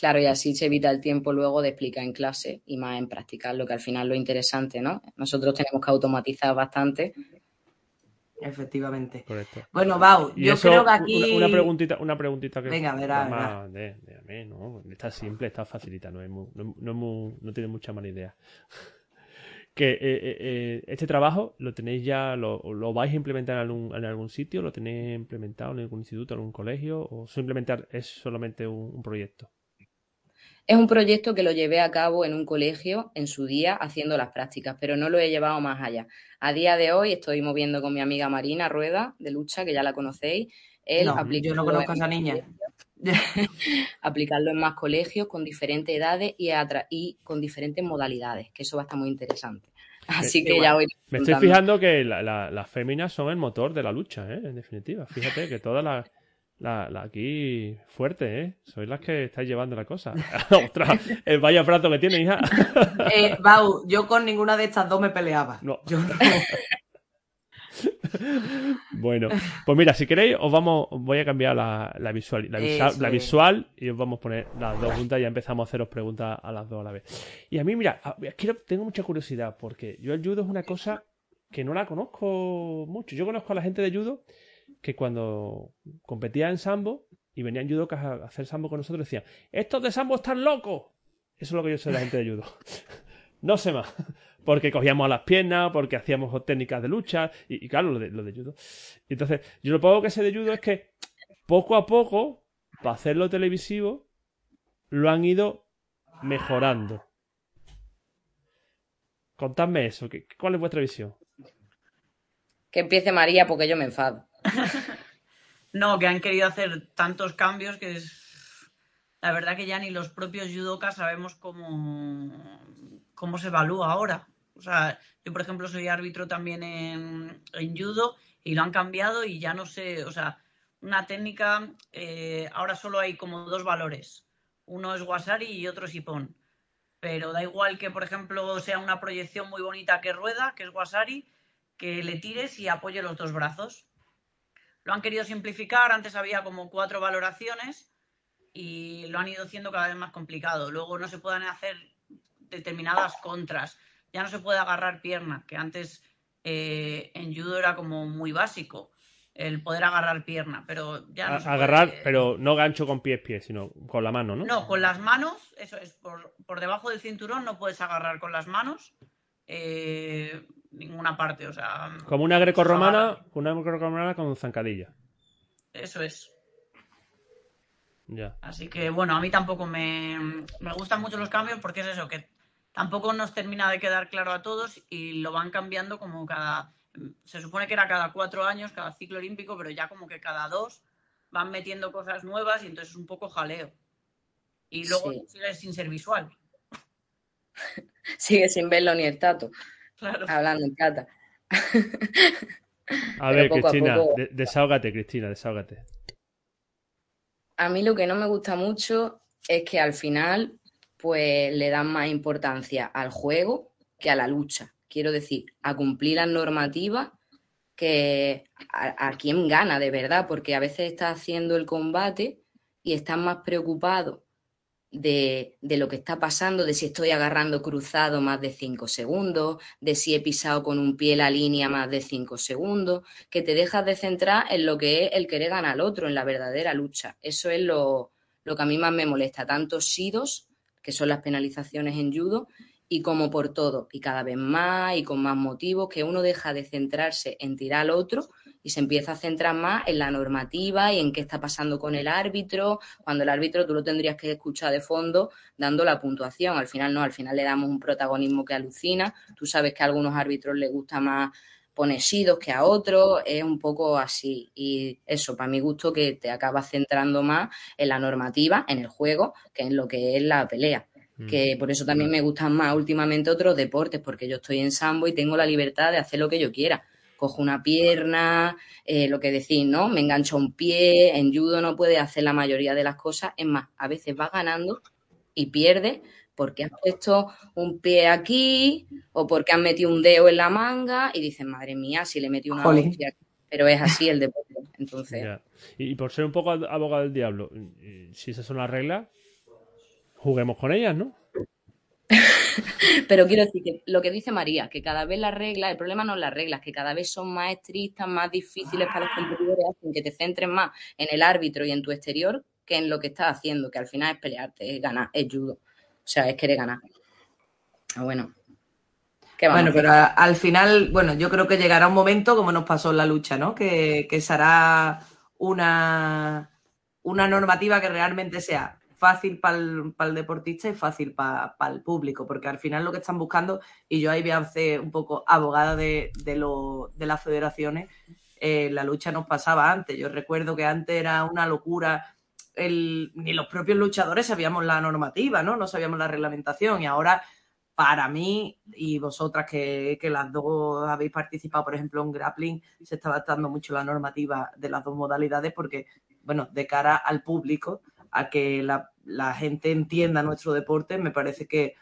Claro, y así se evita el tiempo luego de explicar en clase y más en practicar, lo que al final es lo interesante, ¿no? Nosotros tenemos que automatizar bastante. Efectivamente. Correcto. Bueno, Bau, yo creo que aquí. Una, preguntita, una preguntita que. Venga, verá, De, de, ¿no? Está simple, está facilita, no, no, no, tiene mucha mala idea. [laughs] que eh, eh, eh, este trabajo lo tenéis ya, lo, lo vais a implementar en algún, en algún, sitio, lo tenéis implementado en algún instituto, en algún colegio, o simplemente es solamente un proyecto. Es un proyecto que lo llevé a cabo en un colegio en su día haciendo las prácticas, pero no lo he llevado más allá. A día de hoy estoy moviendo con mi amiga Marina Rueda de Lucha, que ya la conocéis. Él no, yo no conozco a esa niña. [laughs] aplicarlo en más colegios con diferentes edades y, y, con diferentes modalidades, que eso va a estar muy interesante. Así que ya voy. Me estoy fijando que las féminas son el motor de la lucha, ¿eh? en definitiva. Fíjate que todas las La, la aquí fuerte, ¿eh? Sois las que estáis llevando la cosa. [laughs] Ostras, el vaya plato que tiene, hija. [laughs] Eh, Bau, yo con ninguna de estas dos me peleaba. No. Yo no. [laughs] Bueno, pues mira, si queréis, os vamos, voy a cambiar la, la visual, la, Eso la visual y os vamos a poner las dos juntas y ya empezamos a haceros preguntas a las dos a la vez. Y a mí, mira, quiero, tengo mucha curiosidad porque yo el judo es una cosa que no la conozco mucho. Yo conozco a la gente de judo que cuando competía en sambo y venían judocas a hacer sambo con nosotros decían, estos de sambo están locos. Eso es lo que yo sé de la gente de judo. [laughs] no sé más. Porque cogíamos a las piernas, porque hacíamos técnicas de lucha, y, claro, lo de, lo de judo. Entonces, yo lo poco que sé de judo es que poco a poco, para hacerlo televisivo, lo han ido mejorando. Contadme eso, ¿qué- ¿cuál es vuestra visión? Que empiece María porque yo me enfado. [laughs] No, que han querido hacer tantos cambios que es. La verdad que ya ni los propios judokas sabemos cómo, cómo se evalúa ahora. O sea, yo por ejemplo soy árbitro también en, en judo y lo han cambiado y ya no sé, o sea, una técnica, eh, ahora solo hay como dos valores. Uno es wasari y otro es ipón. Pero da igual que, por ejemplo, sea una proyección muy bonita que rueda, que es wasari, que le tires y apoye los dos brazos. Lo han querido simplificar, antes había como cuatro valoraciones y lo han ido haciendo cada vez más complicado. Luego no se pueden hacer determinadas contras, ya no se puede agarrar pierna, que antes eh, en judo era como muy básico el poder agarrar pierna, pero ya no A- se agarrar, puede. pero no gancho con pies, pies, sino con la mano, ¿no? No, con las manos, eso es, por, por debajo del cinturón no puedes agarrar con las manos eh, ninguna parte, o sea, Como una grecorromana, una grecorromana con zancadilla. eso es. Ya. Así que bueno, a mí tampoco me, me gustan mucho los cambios porque es eso, que tampoco nos termina de quedar claro a todos y lo van cambiando como cada, se supone que era cada cuatro años, cada ciclo olímpico, pero ya como que cada dos van metiendo cosas nuevas y entonces es un poco jaleo. Y luego Sí. sigue sin ser visual. [laughs] Sigue sin verlo ni el tato, Claro. hablando en plata. A ver, a Cristina, poco- de- desahógate, Cristina, desahógate. A mí lo que no me gusta mucho es que al final pues le dan más importancia al juego que a la lucha. Quiero decir, a cumplir las normativas que a, a quién gana de verdad, porque a veces estás haciendo el combate y estás más preocupado de, de lo que está pasando, de si estoy agarrando cruzado más de cinco segundos, de si he pisado con un pie la línea más de cinco segundos, que te dejas de centrar en lo que es el querer ganar al otro, en la verdadera lucha. Eso es lo, lo que a mí más me molesta, tanto SIDOS, que son las penalizaciones en judo, y como por todo, y cada vez más y con más motivos, que uno deja de centrarse en tirar al otro y se empieza a centrar más en la normativa y en qué está pasando con el árbitro, cuando el árbitro tú lo tendrías que escuchar de fondo dando la puntuación. Al final no, al final le damos un protagonismo que alucina. Tú sabes que a algunos árbitros les gusta más poner sidos que a otros, es un poco así. Y eso, para mi gusto, que te acabas centrando más en la normativa, en el juego, que en lo que es la pelea Mm. que por eso también me gustan más últimamente otros deportes, porque yo estoy en sambo y tengo la libertad de hacer lo que yo quiera. Cojo una pierna, eh, lo que decís, ¿no? Me engancho un pie, en judo no puedes hacer la mayoría de las cosas. Es más, a veces vas ganando y pierdes porque has puesto un pie aquí o porque has metido un dedo en la manga y dices, madre mía, si le metí una hostia aquí". Pero es así el deporte. Entonces, Ya. Y, por ser un poco ad- abogado del diablo, y- si esas son las reglas, juguemos con ellas, ¿no? [laughs] [laughs] Pero quiero decir que lo que dice María, que cada vez las reglas, el problema no es las reglas, que cada vez son más estrictas, más difíciles para los competidores, hacen que te centres más en el árbitro y en tu exterior que en lo que estás haciendo, que al final es pelearte, es ganar, es judo. O sea, es querer ganar. Ah, Bueno. ¿Qué vamos Bueno, pero a- al final, bueno, yo creo que llegará un momento, como nos pasó en la lucha, ¿no? Que, que será una, una normativa que realmente sea fácil para el, deportista y fácil para el público, porque al final lo que están buscando, y yo ahí voy a un poco abogada de, de, lo- de las federaciones, eh, la lucha nos pasaba antes. Yo recuerdo que antes era una locura, el- ni los propios luchadores sabíamos la normativa, ¿no? No sabíamos la reglamentación, y ahora para mí, y vosotras que, que, las dos habéis participado, por ejemplo, en grappling, se está adaptando mucho la normativa de las dos modalidades porque, bueno, de cara al público, a que la, la gente entienda nuestro deporte, me parece que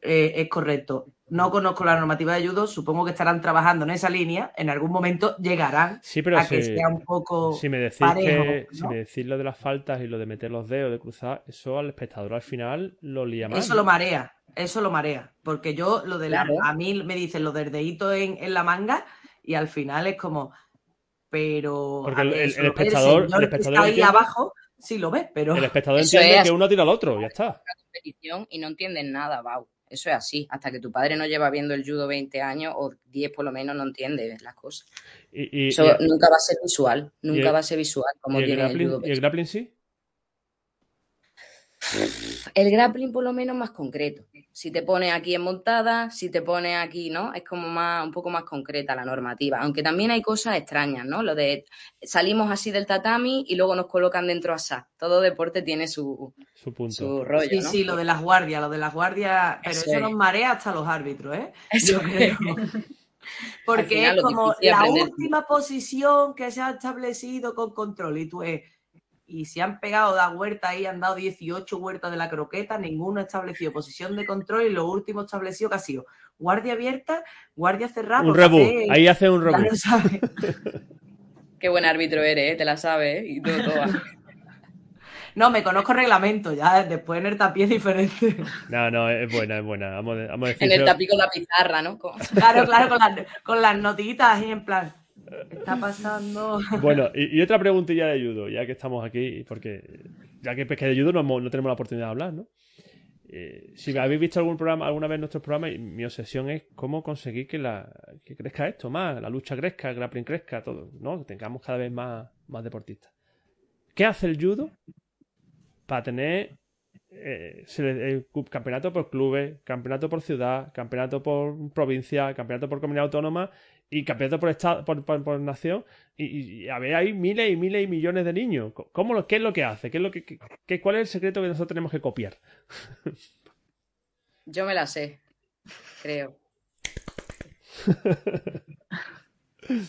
eh, es correcto. No conozco la normativa de judo, supongo que estarán trabajando en esa línea, en algún momento llegarán a que sea un poco si me decís que, Si me decís lo de las faltas y lo de meter los dedos, de cruzar, eso al espectador al final lo lía más. Eso lo marea, eso lo marea, porque yo lo de la, a mí me dicen lo del dedito en, en la manga y al final es como, pero porque el, espectador, el, espectador ahí abajo sí lo ves, pero el espectador entiende que uno tira al otro, ya está. competición y no entienden nada, Bau. Eso es así. Hasta que tu padre no lleva viendo el judo 20 años o 10 por lo menos, no entiende las cosas. Y, Eso nunca va a ser visual. Nunca va a ser visual como tiene el, judo. ¿Y el grappling sí? El grappling por lo menos más concreto. Si te pones aquí en montada, si te pones aquí, ¿no? Es como más, un poco más concreta la normativa. Aunque también hay cosas extrañas, ¿no? Lo de salimos así del tatami y luego nos colocan dentro a SA. Todo deporte tiene su, su, punto. su rollo. Sí, ¿no? sí, lo de las guardias, lo de las guardias, pero eso, nos marea hasta los árbitros, ¿eh? Eso creo. [laughs] Porque es como la última posición que se ha establecido con control y tú es y se han pegado da huerta ahí, han dado 18 huertas de la croqueta, ninguno ha establecido posición de control y lo último establecido que ha sido guardia abierta, guardia cerrada. Un reboot, ahí hace un reboot. [laughs] Qué buen árbitro eres, ¿eh? te la sabes ¿eh? y todo, todo. [laughs] No, me conozco el reglamento, ya después en el tapiz es diferente. [laughs] No, no, es buena, es buena. Vamos, vamos a decir en el tapiz con la pizarra, ¿no? Claro, claro, con las, con las notitas ahí en plan. ¿Qué está pasando? Bueno, y, y, otra preguntilla de judo, ya que estamos aquí, porque ya que, que de judo no, no, tenemos la oportunidad de hablar, ¿no? Eh, si habéis visto algún programa, alguna vez nuestros programas, mi obsesión es cómo conseguir que, la, que crezca esto más, la lucha crezca, el grappling crezca, todo, ¿no? Que tengamos cada vez más, más deportistas. ¿Qué hace el judo para tener eh, campeonato por clubes, campeonato por ciudad, campeonato por provincia, campeonato por comunidad autónoma y campeonato por estado, por, por, por nación, y, y, a ver, hay miles y miles y millones de niños. ¿Cómo lo, ¿Qué es lo que hace? ¿Qué es lo que, qué, ¿Cuál es el secreto que nosotros tenemos que copiar? [laughs] Yo me la sé, creo.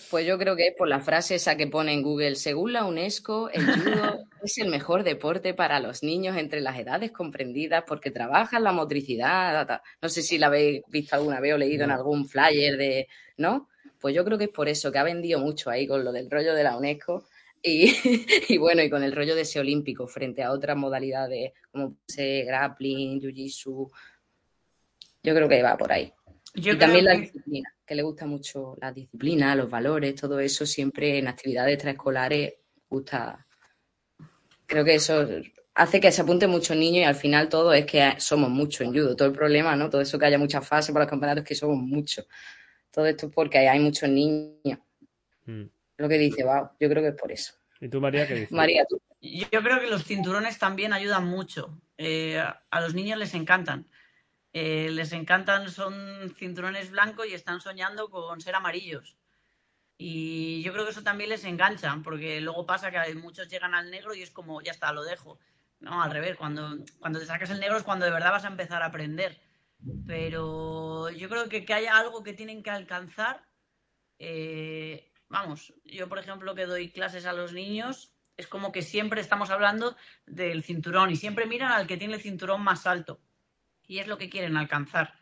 Pues yo creo que es por la frase esa que pone en Google, según la UNESCO, el judo [laughs] es el mejor deporte para los niños entre las edades comprendidas porque trabaja la motricidad. No sé si la habéis visto alguna vez o leído en algún flyer de, ¿no? Pues yo creo que es por eso que ha vendido mucho ahí con lo del rollo de la UNESCO y, [laughs] y bueno, y con el rollo de ese olímpico frente a otras modalidades como ese grappling, jiu-jitsu. Yo creo que va por ahí. Yo y también que... la disciplina, que le gusta mucho la disciplina, los valores, todo eso siempre en actividades extraescolares gusta. Creo que eso hace que se apunte muchos niños y al final todo es que somos muchos en judo. Todo el problema, ¿no? Todo eso que haya muchas fases para los campeonatos que somos muchos. Todo esto es porque hay muchos niños. Mm. Lo que dice, wow, yo creo que es por eso. ¿Y tú, María, qué dices? María, tú. Yo creo que los cinturones también ayudan mucho. Eh, a los niños les encantan. Eh, les encantan, son cinturones blancos y están soñando con ser amarillos. Y yo creo que eso también les engancha, porque luego pasa que muchos llegan al negro y es como, ya está, lo dejo. No, al revés, cuando, cuando te sacas el negro es cuando de verdad vas a empezar a aprender. Pero yo creo que que haya algo que tienen que alcanzar. Eh, vamos, yo por ejemplo que doy clases a los niños, es como que siempre estamos hablando del cinturón y siempre miran al que tiene el cinturón más alto y es lo que quieren alcanzar.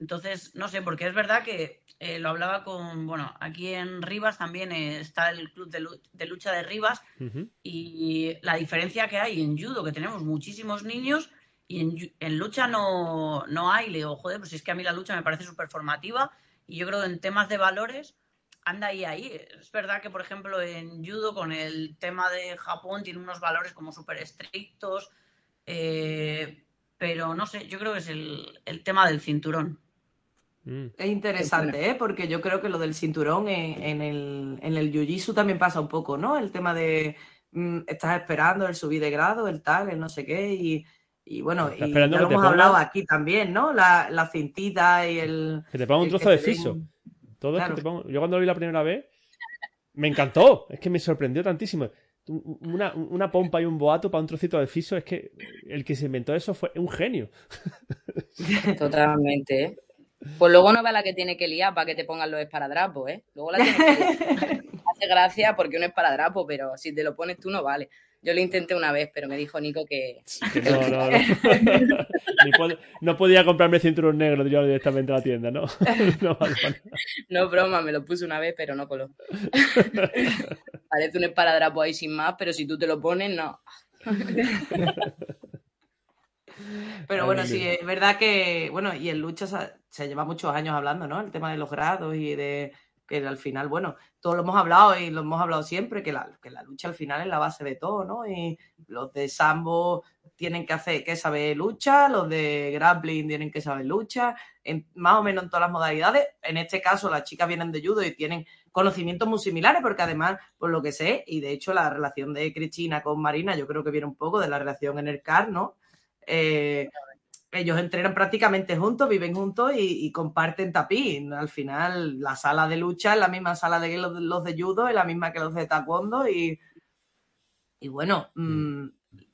Entonces, no sé, porque es verdad que eh, lo hablaba con, bueno, aquí en Rivas también eh, está el club de, de, lucha de Rivas uh -huh. y la diferencia que hay en judo, que tenemos muchísimos niños y en, en lucha no, no, hay. Le digo, joder, pues es que a mí la lucha me parece súper formativa y yo creo que en temas de valores anda ahí, ahí. Es verdad que, por ejemplo, en judo con el tema de Japón tiene unos valores como súper estrictos. Eh, pero no sé, yo creo que es el, el tema del cinturón. Mm. Es interesante, ¿eh? porque yo creo que lo del cinturón en, en el, en el jiu-jitsu también pasa un poco, ¿no? El tema de mm, estás esperando el subir de grado, el tal, el no sé qué, y, y bueno, y ya lo hemos ponga... hablado aquí también, ¿no? La, la, cintita y el... Que te ponga un trozo de fiso. Den... Todo claro. es que te pongo... Yo cuando lo vi la primera vez, me encantó, es que me sorprendió tantísimo una, una, pompa y un boato para un trocito de fiso, es que el que se inventó eso fue un genio. [laughs] Totalmente, ¿eh? Pues luego no va la que tiene que liar para que te pongan los esparadrapos, ¿eh? Luego la tienes que [laughs] Hace gracia porque uno es esparadrapo, pero si te lo pones tú no vale. Yo lo intenté una vez, pero me dijo Nico que... no, no, no. [laughs] no podía comprarme cinturón negro yo directamente a la tienda, ¿no? [laughs] No, no, broma, me lo puse una vez, pero no coló. [laughs] Parece un esparadrapo ahí sin más, pero si tú te lo pones, no. Pero bueno, sí, es verdad que, bueno, y en lucha se, lleva muchos años hablando, ¿no? El tema de los grados y de que al final, bueno, todos lo hemos hablado y lo hemos hablado siempre, que la, que la lucha al final es la base de todo, ¿no? Y los de Sambo tienen que hacer que saber lucha, los de grappling tienen que saber lucha, en, más o menos en todas las modalidades. En este caso, las chicas vienen de judo y tienen conocimientos muy similares, porque además, por lo que sé, y de hecho la relación de Cristina con Marina, yo creo que viene un poco de la relación en el CAR, ¿no? Eh, ellos entrenan prácticamente juntos, viven juntos y, comparten tapiz. Al final, la sala de lucha es la misma sala de los, los de judo, es la misma que los de taekwondo y, y bueno, mm,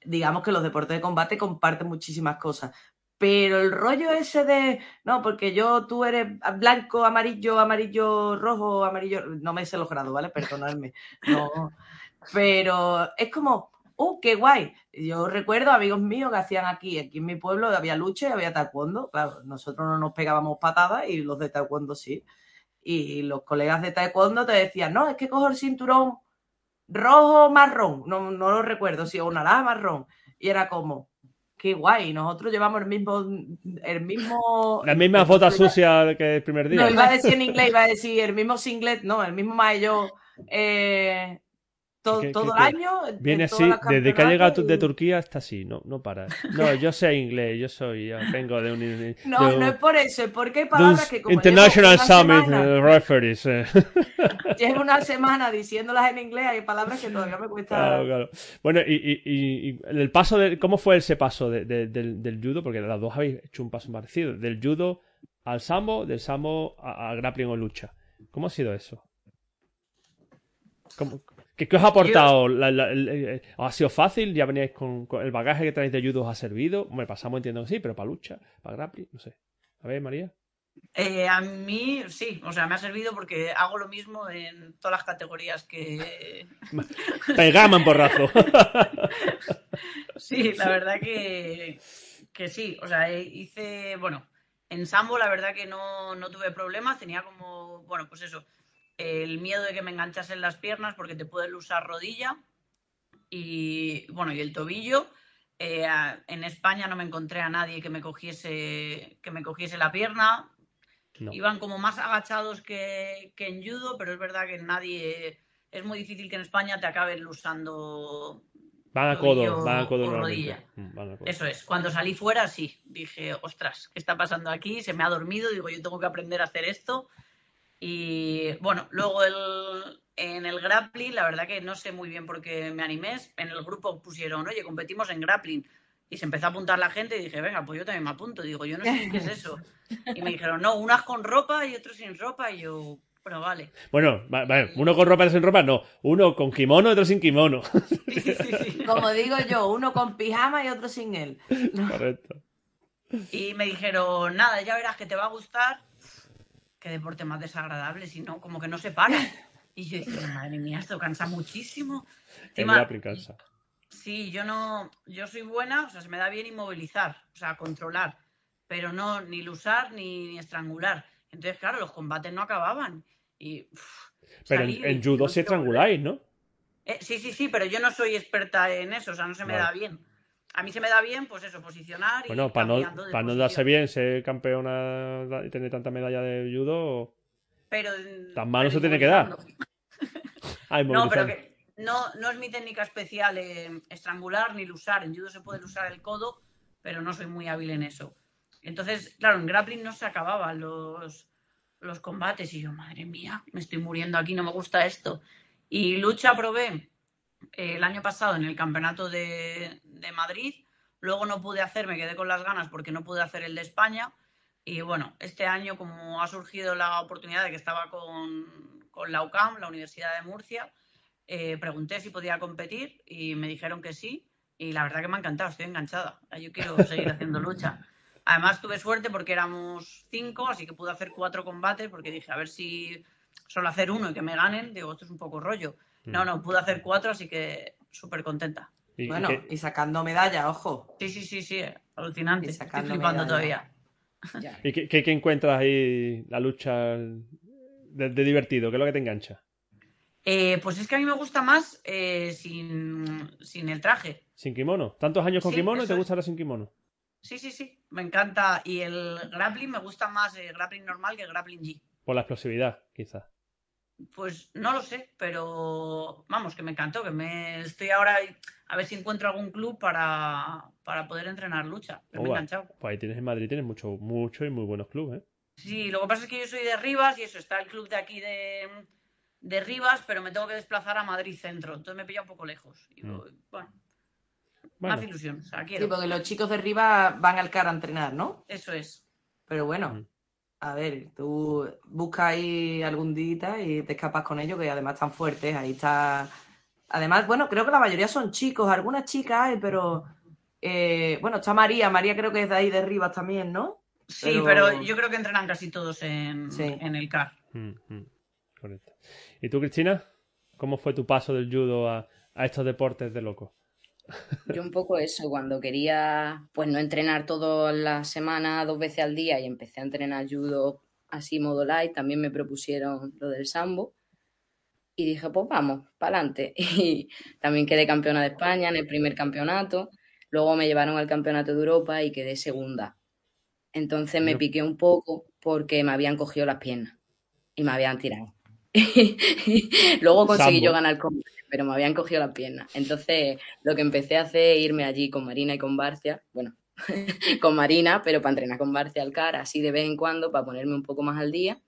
digamos que los deportes de combate comparten muchísimas cosas. Pero el rollo ese de, no, porque yo, tú eres blanco, amarillo, amarillo, rojo, amarillo, no me sé los grados, ¿vale? Perdonadme. No. [laughs] Pero es como, ¡uh, qué guay! Yo recuerdo amigos míos que hacían aquí, aquí en mi pueblo había lucha y había taekwondo. Claro, nosotros no nos pegábamos patadas y los de taekwondo sí. Y los colegas de taekwondo te decían, no, es que cojo el cinturón rojo marrón. No, no lo recuerdo, si o naranja marrón. Y era como, qué guay, nosotros llevamos el mismo, el mismo. La misma foto sucia que el primer día. No, iba a decir en [laughs] inglés, iba a decir el mismo singlet, no, el mismo maillot eh, todo, todo el año. Viene así, desde que ha llegado de Turquía está así, no, no para. No, yo sé inglés, yo soy, yo vengo de un. no, no es por eso, es porque hay palabras que como. International Summit uh, Referees. Eh. [laughs] Llevo una semana diciéndolas en inglés, hay palabras que todavía me cuesta. Claro, claro. Bueno, y, y, y, el paso de. ¿Cómo fue ese paso de, del, del, judo? Porque las dos habéis hecho un paso parecido. Del judo al sambo, del sambo a, a grappling o lucha. ¿Cómo ha sido eso? ¿Cómo, ¿Qué, os ha aportado? Eh, ¿Ha sido fácil? ¿Ya veníais con, el bagaje que traéis de judo? ¿Os ha servido? Me pasamos entiendo que sí, pero para lucha, para grappling, no sé. A ver, María. Eh, a mí sí, o sea, me ha servido porque hago lo mismo en todas las categorías que. [laughs] Pegame en porrazo. [laughs] sí, la verdad que, que sí, o sea, hice, bueno, en Sambo la verdad que no, no tuve problemas, tenía como, bueno, pues eso, el miedo de que me enganchasen las piernas porque te puedes usar rodilla y bueno y el tobillo eh, en España no me encontré a nadie que me cogiese que me cogiese la pierna iban como más agachados que, en judo pero es verdad que nadie es muy difícil que en España te acaben usando Van a codo, van a codo rodilla. Mm, Eso es. Cuando salí fuera, sí. Dije, ostras, ¿qué está pasando aquí? Se me ha dormido. Digo, yo tengo que aprender a hacer esto. Y bueno, luego el, en el grappling, la verdad que no sé muy bien por qué me animé. En el grupo pusieron, oye, competimos en grappling. Y se empezó a apuntar la gente y dije, venga, pues yo también me apunto. Digo, yo no sé qué es eso. Y me dijeron, no, unas con ropa y otros sin ropa. Y yo, bueno, vale. Bueno, uno con ropa y sin ropa, no. Uno con kimono y otro sin kimono. [laughs] Como digo yo, uno con pijama y otro sin él. Correcto. Y me dijeron, nada, ya verás que te va a gustar qué deporte más desagradable, sino como que no se para. Y yo decía, madre mía, esto cansa muchísimo. Encima. Sí, yo no, yo soy buena, o sea, se me da bien inmovilizar, o sea, controlar, pero no ni lusar ni, estrangular. Entonces, claro, los combates no acababan. Y, pero en, judo sí estranguláis, ¿no? Eh, sí, sí, sí, pero yo no soy experta en eso, o sea, no se me da bien a mí se me da bien, pues eso, posicionar. Bueno, para no, para no darse bien ser campeona y tener tanta medalla de judo. Pero. Tan malo se tiene que dar. [laughs] no, pero que no, no es mi técnica especial estrangular ni lusar. En judo se puede usar el codo, pero no soy muy hábil en eso. Entonces, claro, en grappling no se acababan los, los combates y yo, madre mía, me estoy muriendo aquí, no me gusta esto. Y lucha probé el año pasado en el campeonato de, Madrid. Luego no pude hacer, me quedé con las ganas porque no pude hacer el de España. Y bueno, este año, como ha surgido la oportunidad de que estaba con, la UCAM, la Universidad de Murcia, eh, pregunté si podía competir y me dijeron que sí. Y la verdad que me ha encantado, estoy enganchada. Yo quiero seguir haciendo lucha. Además tuve suerte porque éramos cinco, así que pude hacer cuatro combates porque dije, a ver si solo hacer uno y que me ganen, digo, esto es un poco rollo. No, Mm. no, pude hacer cuatro, así que súper contenta. Y- Bueno, y sacando medalla, ojo. Sí, sí, sí, sí, alucinante. Y Estoy sacando flipando medalla. todavía. Ya. ¿Y qué, qué- qué encuentras ahí la lucha de, de divertido? ¿Qué es lo que te engancha? Eh, pues es que a mí me gusta más eh, sin, sin el traje. ¿Sin kimono? ¿Tantos años con Sí, kimono y te gusta ahora sin kimono? Sí, sí, sí, me encanta. Y el grappling me gusta más el grappling normal que el grappling G. Por la explosividad, quizás. Pues no lo sé, pero vamos, que me encantó, que me estoy ahora a ver si encuentro algún club para, para poder entrenar lucha. que me he enganchado. Pues ahí tienes en Madrid, tienes mucho, mucho y muy buenos clubes, ¿eh? Sí, lo que pasa es que yo soy de Rivas y eso, está el club de aquí de, de Rivas, pero me tengo que desplazar a Madrid Centro, entonces me pilla un poco lejos. Y Mm. bueno, Bueno, más ilusión, o sea, Sí, porque los chicos de arriba van al cara a entrenar, ¿no? Eso es. Pero bueno, Mm. A ver, tú buscas ahí algún día y te escapas con ellos, que además están fuertes. Ahí está. Además, bueno, creo que la mayoría son chicos, algunas chicas hay, pero. eh, bueno, está María, María creo que es de ahí de Rivas también, ¿no? Sí, Pero- pero, yo creo que entrenan casi todos en, Sí. en el CAR. Mm, mm, correcto. ¿Y tú, Cristina? ¿Cómo fue tu paso del judo a, a estos deportes de loco? Yo un poco eso, cuando quería pues no entrenar toda la semana, dos veces al día y empecé a entrenar judo así modo light, también me propusieron lo del sambo y dije, pues vamos, para adelante. [laughs] Y también quedé campeona de España en el primer campeonato, luego me llevaron al campeonato de Europa y quedé segunda. Entonces me piqué un poco porque me habían cogido las piernas y me habían tirado. [laughs] luego conseguí Sambo. yo ganar con pero me habían cogido las piernas. Entonces, lo que empecé a hacer es irme allí con Marina y con Barcia, bueno, [laughs] con Marina, pero para entrenar con Barcia al CAR, así de vez en cuando, para ponerme un poco más al día.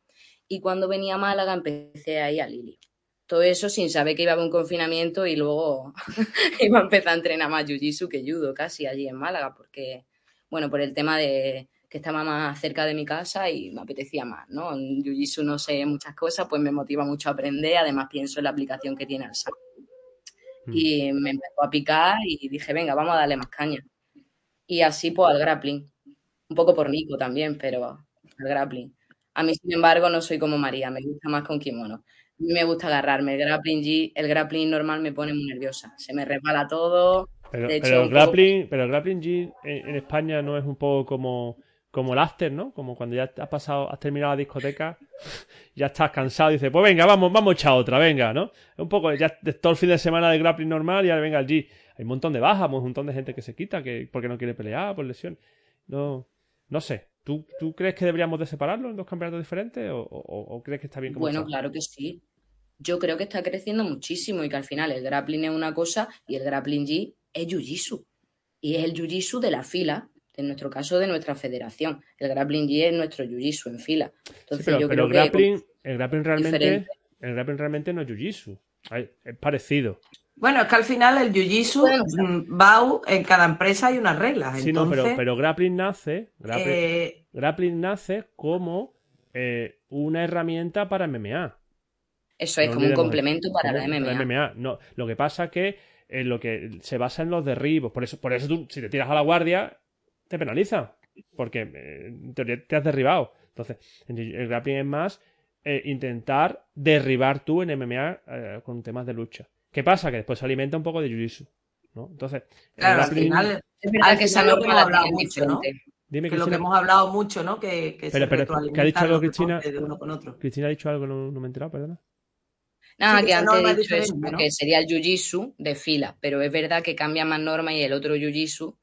Y cuando venía a Málaga, empecé a ir a Lili. Todo eso sin saber que iba a haber un confinamiento y luego [laughs] iba a empezar a entrenar más jiu-jitsu que judo casi allí en Málaga, porque, bueno, por el tema de que estaba más cerca de mi casa y me apetecía más, ¿no? En jiu-jitsu no sé muchas cosas, pues me motiva mucho a aprender, además pienso en la aplicación que tiene al saco Mm. y me empezó a picar y dije, venga, vamos a darle más caña. Y así pues al grappling. Un poco por Nico también, pero al grappling. A mí, sin embargo, no soy como María, me gusta más con kimono. A mí me gusta agarrarme. El grappling, G- el grappling normal me pone muy nerviosa. Se me resbala todo. Pero, hecho, pero el poco- grappling, pero el grappling G en, en España no es un poco como, como el after, ¿no? Como cuando ya has pasado, has terminado la discoteca, [laughs] ya estás cansado y dices, pues venga, vamos, vamos a echar otra, venga, ¿no? Es un poco, ya todo el fin de semana de grappling normal y ahora venga el G. Hay un montón de bajas, un montón de gente que se quita, que porque no quiere pelear, por lesión. No, no sé. ¿Tú, ¿Tú crees que deberíamos de separarlo en dos campeonatos diferentes o, o- o crees que está bien como Bueno, está? claro que sí. Yo creo que está creciendo muchísimo y que al final el grappling es una cosa y el grappling G es jiu-jitsu. Y es el jiu-jitsu de la fila, en nuestro caso de nuestra federación. El grappling G es nuestro jiu-jitsu en fila. Sí, Entonces pero, yo pero creo que grappling, el grappling realmente, diferente. el grappling realmente no es jiu-jitsu. Es parecido. Bueno, es que al final el jiu-jitsu Bueno, mm, va en cada empresa hay unas reglas. Sí, no, pero, pero grappling nace, grappling, eh, grappling nace como eh, una herramienta para MMA. eso es No como un complemento para como la MMA. No, lo que pasa que en lo que se basa en los derribos. Por eso, por eso tú, si te tiras a la guardia, te penalizan. Porque eh, en teoría te has derribado. Entonces, el grappling es más eh, intentar derribar tú en MMA eh, con temas de lucha. ¿Qué pasa? Que después se alimenta un poco de jiu-jitsu. ¿no? Entonces, el claro, al final, Es verdad Al que esa final lo que hemos la hablado mucho, ¿no? dime, que lo que hemos hablado mucho, ¿no? Que, que ¿qué ha dicho algo, Cristina? de uno con otro. Cristina ha dicho algo, no, no me he enterado, perdona. Nada, Sí, que antes he es dicho eso, que sería el jiu-jitsu de fila, pero es verdad que cambia más norma y el otro jiu-jitsu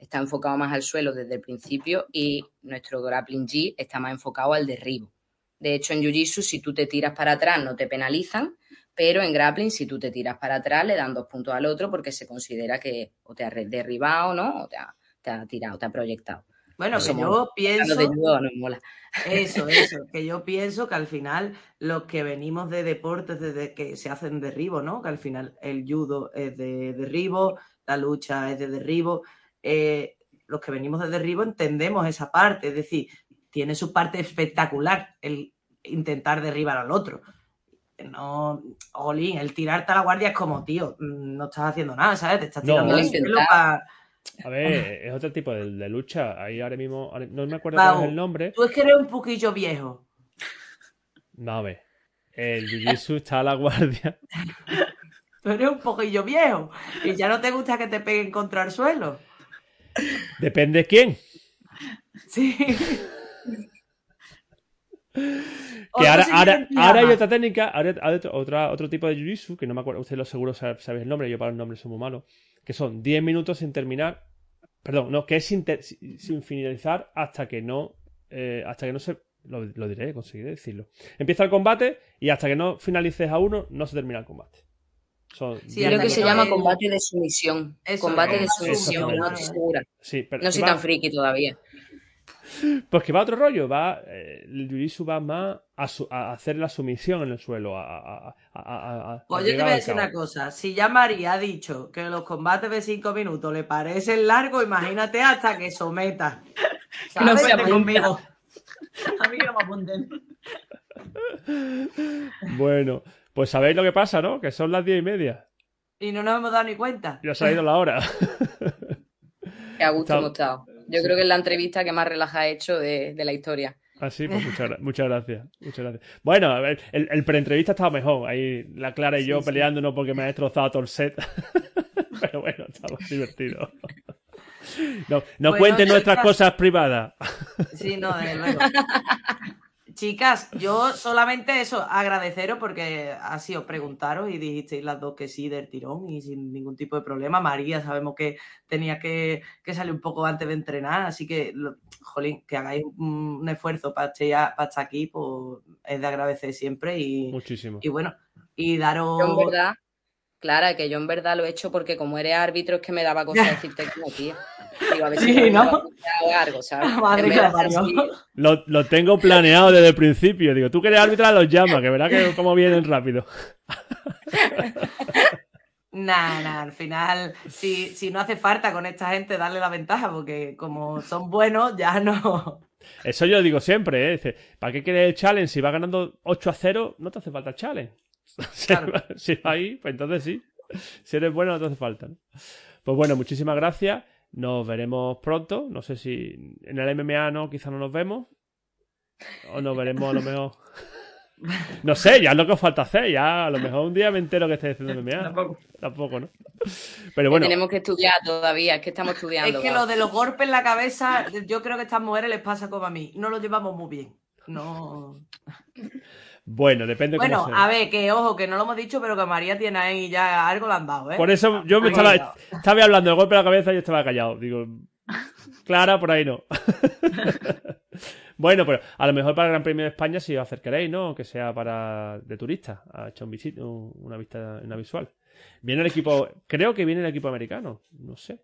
está enfocado más al suelo desde el principio y nuestro grappling G está más enfocado al derribo. De hecho, en jiu-jitsu, si tú te tiras para atrás, no te penalizan, pero en grappling, si tú te tiras para atrás, le dan dos puntos al otro porque se considera que o te ha derribado, ¿no? O te ha, te ha tirado, te ha proyectado. Bueno, que mola. yo Lo pienso, de judo no mola. [laughs] eso, eso, que yo pienso que al final los que venimos de deportes desde que se hacen derribo, ¿no? Que al final el judo es de derribo, la lucha es de derribo. Eh, los que venimos de derribo entendemos esa parte, es decir, tiene su parte espectacular el intentar derribar al otro. No, Olin, el tirarte a la guardia es como, tío, mm, no estás haciendo nada, ¿sabes? Te estás No, tirando no suelo para A ver, es otro tipo de, de lucha. Ahí ahora mismo, no me acuerdo Pau, cuál es el nombre. Tú es que eres un poquillo viejo. No, a ver. El Jiu-Jitsu está a la guardia. [laughs] Tú eres un poquillo viejo. Y ya no te gusta que te peguen contra el suelo. Depende quién. Sí. [laughs] Que ahora, hay otra técnica, ahora hay otro, otra- otro tipo de jiu-jitsu, que no me acuerdo, ustedes lo seguro sab- sabéis el nombre, yo para los nombres soy muy malo, que son 10 minutos sin terminar, perdón, no, que es sin, ter- sin finalizar hasta que no, eh, hasta que no se, lo, lo diré, conseguiré decirlo. Empieza el combate y hasta que no finalices a uno, no se termina el combate. Son Sí, 10 Creo que se llama combate de sumisión. Eso, combate de sumisión, no estoy segura. Sí, pero No soy va- tan friki todavía. Pues que va a otro rollo, va, eh, el va más a, su- a hacer la sumisión en el suelo, a, a- a- a- a- a- Pues yo te voy a decir una cosa. Si ya María ha dicho que los combates de 5 minutos le parecen largos, imagínate hasta que someta. [laughs] No Vente conmigo. [laughs] A mí que no me apunten. [laughs] Bueno, pues sabéis lo que pasa, ¿no? Que son las diez y media. Y no nos hemos dado ni cuenta. Ya se ha ido la hora. [laughs] Que a gusto hemos estado. Yo creo que es la entrevista que más relaja he hecho de, de la historia. Así, pues [laughs] muchas, gra- muchas gracias. Muchas gracias. Bueno, a ver, el, el preentrevista estaba mejor. Ahí la Clara y yo Sí, sí. peleándonos porque me ha destrozado todo el set. [laughs] Pero bueno, estaba divertido. No, no Bueno, cuenten nuestras cosas privadas. Sí, no, desde luego. Chicas, yo solamente eso, agradeceros porque así os preguntaron y dijisteis las dos que sí del tirón y sin ningún tipo de problema. María, sabemos que tenía que, que salir un poco antes de entrenar, así que, jolín, que hagáis un, un esfuerzo para estar, para estar aquí, pues es de agradecer siempre y, Muchísimo. y bueno, y daros... Yo en verdad, Clara, que yo en verdad lo he hecho porque como eres árbitro es que me daba cosa [laughs] decirte que no, tío. Digo, a ver si Sí, ¿no? [laughs] Lo, lo tengo planeado desde el principio. Digo, tú que eres árbitra, los llama, que verás que [laughs] cómo vienen rápido. Nah, nah, al final, si, si no hace falta con esta gente darle la ventaja, porque como son buenos, ya no. Eso yo digo siempre, ¿eh? Dice, ¿para qué quieres el challenge? Si va ganando 8 a 0, no te hace falta el challenge. [laughs] Si- Claro. Si va ahí, pues entonces sí. Si eres bueno, no te hace falta. ¿no? Pues bueno, muchísimas gracias. Nos veremos pronto. No sé si en el MMA no, quizá no nos vemos. O nos veremos a lo mejor. [laughs] No sé, ya es lo que os falta hacer. Ya a lo mejor un día me entero que estáis haciendo MMA. Tampoco. Tampoco, ¿no? Pero que bueno, tenemos que estudiar todavía, es que estamos Es estudiando. que Gabo. lo de los golpes en la cabeza, yo creo que a estas mujeres les pasa como a mí. No lo llevamos muy bien. No. [laughs] bueno, depende Bueno, cómo sea. a ver, que ojo, que no lo hemos dicho, pero que María tiene ahí ya algo le han dado, ¿eh? Por eso yo me estaba, estaba hablando del golpe a la cabeza y yo estaba callado. Digo, Clara, por ahí no. [laughs] bueno, pero a lo mejor para el Gran Premio de España si os acercaréis, ¿no? Que sea para de turistas, a echar un visit- un- una vista, una visual. Viene el equipo, creo que viene el equipo americano, no sé.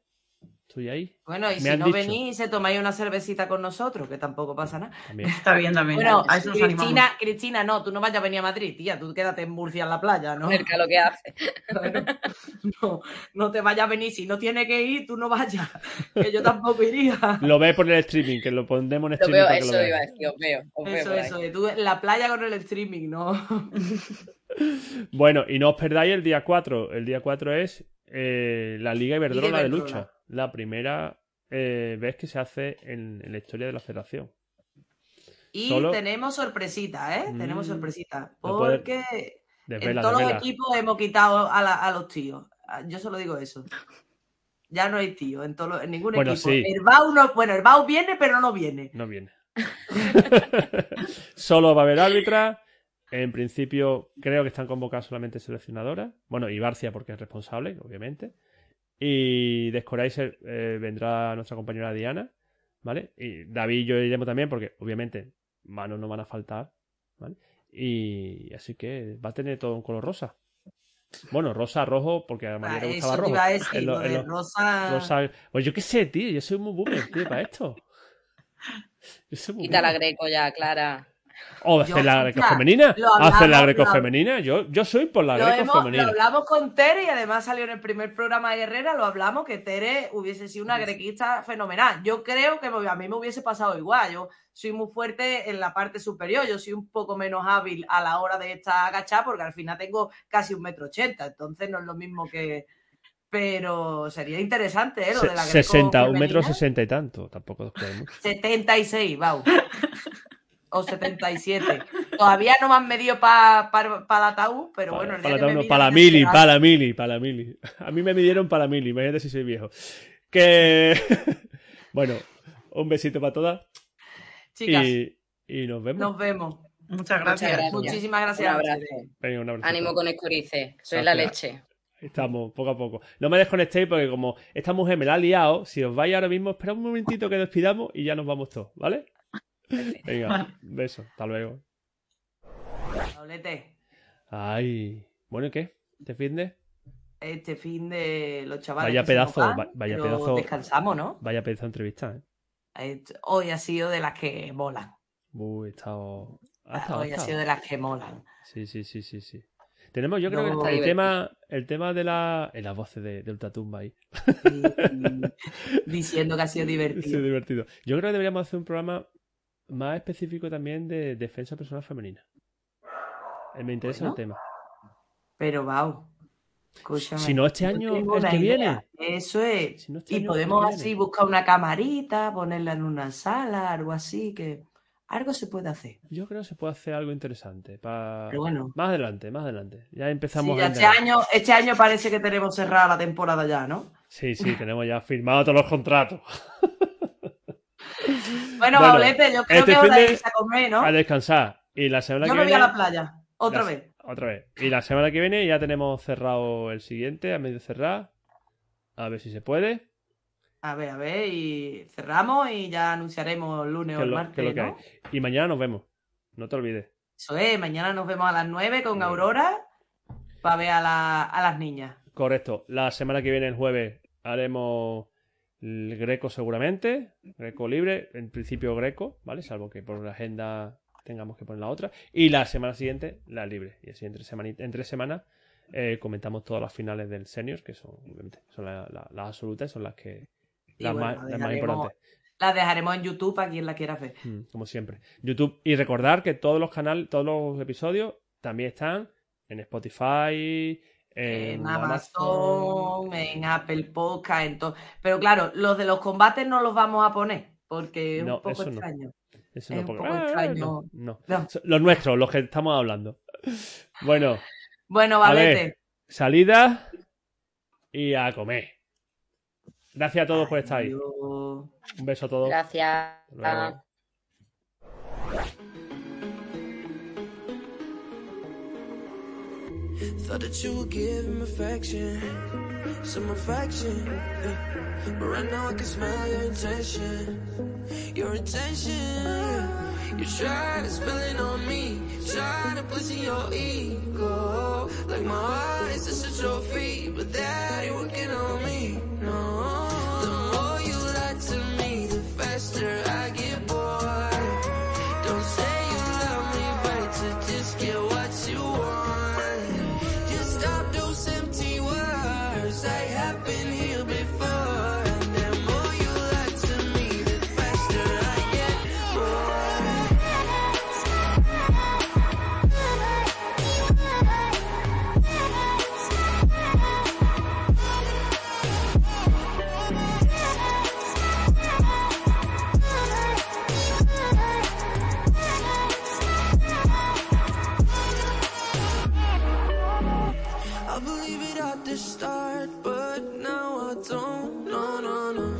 Estoy ahí Bueno, y me si no dicho. venís, se tomáis una cervecita con nosotros, que tampoco pasa nada. también. [laughs] Está bien también. Bueno, a eso nos animamos. Cristina, Cristina, no, tú no vayas a venir a Madrid, tía, tú quédate en Murcia en la playa, ¿no? Cerca lo que hace. [laughs] Bueno, no, no te vayas a venir, si no tiene que ir, tú no vayas, [laughs] que yo tampoco iría. Lo ves por el streaming, que lo pondremos en Lo streaming veo, para que lo eso veas. iba a decir, os veo. Os Eso, eso, de tú en la playa con el streaming, ¿no? Bueno, y no os perdáis el día 4. El día 4 es eh, la Liga Iberdrola de Iberdrola. Lucha. La primera eh, vez que se hace en, en la historia de la federación. Y Solo- tenemos sorpresita, ¿eh? Mm. Tenemos sorpresita. Porque en Desvela, todos los equipos hemos quitado a, la- a los tíos. Ah, Yo solo digo eso. Ya no hay tíos en, todos los- en ningún Bueno, equipo. sí. El Bau no, bueno, el Bau viene, pero no viene. No viene. [laughs] Solo va a haber árbitra. En principio, creo que están convocadas solamente seleccionadoras. Bueno, y Barcia, porque es responsable, obviamente. Y de Scoracer eh, vendrá nuestra compañera Diana. ¿Vale? Y David y yo iremos también, porque obviamente manos no van a faltar. ¿Vale? Y así que va a tener todo un color rosa. Bueno, rosa, rojo, porque a María Ah, le gustaba eso te rojo. iba a decir, En lo- en Rosa. rosa- Pues yo qué sé, tío. Yo soy muy boomer, tío, para esto. Quita la greco ya, Clara. O hacer la escucha, greco femenina. lo hablamos, Hacer la lo greco hab- femenina. Yo, yo soy por la Lo, greco hemos- lo hablamos con Tere y además salió en el primer programa de Herrera, lo hablamos que Tere hubiese sido una grequista fenomenal. Yo creo que a mí me hubiese pasado igual. Yo soy muy fuerte en la parte superior, yo soy un poco menos hábil a la hora de estar agachada porque al final tengo casi un metro ochenta, entonces no es lo mismo que... Pero sería interesante, ¿eh? Lo de la greco 60, un metro sesenta y tanto. Tampoco os queda mucho. 76, vamos. O 77. Todavía no me han medido para el ataúd, pero bueno, para, no, para mili, para la mili, para la mili. A mí me midieron para la mili, imagínate si soy viejo. Que. [laughs] bueno, un besito para todas. Chicas, Y, y nos vemos. nos vemos. Muchas Muchas gracias. Muchísimas Un gracias. a abrazo. Venga, un abrazo. Ánimo con Escorice, soy la leche. Estamos, poco a poco. No me desconectéis porque como esta mujer me la ha liado, si os vais ahora mismo, espera un momentito que despidamos y ya nos vamos todos, ¿vale? Venga, beso, hasta luego. Pablete, Ay, bueno, ¿y qué? ¿Te fin de? Este fin de los chavales. Vaya pedazo, van, va- vaya pero pedazo. Descansamos, ¿no? Vaya pedazo de entrevista, ¿eh? Eh, Hoy ha sido de las que molan. Uy, he estado... ha estado, ha Hoy ha estado. sido de las que molan. Sí, sí, sí, sí, sí. Tenemos, yo creo No, que el está tema, el tema de la... En las voces de, de Ultratumba ahí. Y- [laughs] diciendo que ha sido Sí, divertido. divertido. Yo creo que deberíamos hacer un programa más específico también de defensa personal femenina. Eh, Me interesa Bueno. el tema. Pero, wow. Escúchame. Si no este año, el que idea. viene. Eso es. Si no este Y podemos así buscar una camarita, ponerla en una sala, algo así, que algo se puede hacer. Yo creo que se puede hacer algo interesante. pa- Pero bueno. Más adelante, más adelante. Ya Sí, empezamos ya este año, este año parece que tenemos cerrada la temporada ya, ¿no? Sí, sí, [laughs] tenemos ya firmado todos los contratos. [laughs] Bueno, Bueno, Paulete, yo creo este que es hora fin de de- irse a comer, ¿no? A descansar. Y la semana Yo que me voy a la playa. Otra la- vez. Otra vez. Y la semana que viene ya tenemos cerrado el siguiente, a medio cerrar. A ver si se puede. A ver, a ver, y cerramos y ya anunciaremos el lunes o es el martes, es lo que. Y mañana nos vemos. No te olvides. Eso es, mañana nos vemos a las 9 con. Aurora para ver a, la- a las niñas. Correcto. La semana que viene, el jueves, haremos el greco seguramente. Greco libre. En principio greco, ¿vale? Salvo que por la agenda tengamos que poner la otra. Y la semana siguiente, la libre. Y así entre, semani- en tres semanas eh, comentamos todas las finales del senior, que son, obviamente, son la- la- las absolutas, son las que las, bueno, más, las importantes. Las dejaremos en YouTube para quien la quiera ver. Mm, como siempre. YouTube. Y recordar que todos los canales, todos los episodios también están en Spotify, en, En Amazon, en Apple Podcast, en todo. Pero claro, los de los combates no los vamos a poner porque es No, un poco eso no. extraño. Eso Es no, un poco Ah, extraño. no, no. No. So- Los nuestros, los que estamos hablando. Bueno, Bueno, a Valete. ver, salida y a comer. Gracias a todos por estar ahí. Un beso a todos. Gracias. Thought that you would give him affection, some affection. yeah. But right now I can smell your intention, your intention. yeah. You try to spill it on me, try to push in your ego. Like my heart is just a trophy, but that ain't working on me. No,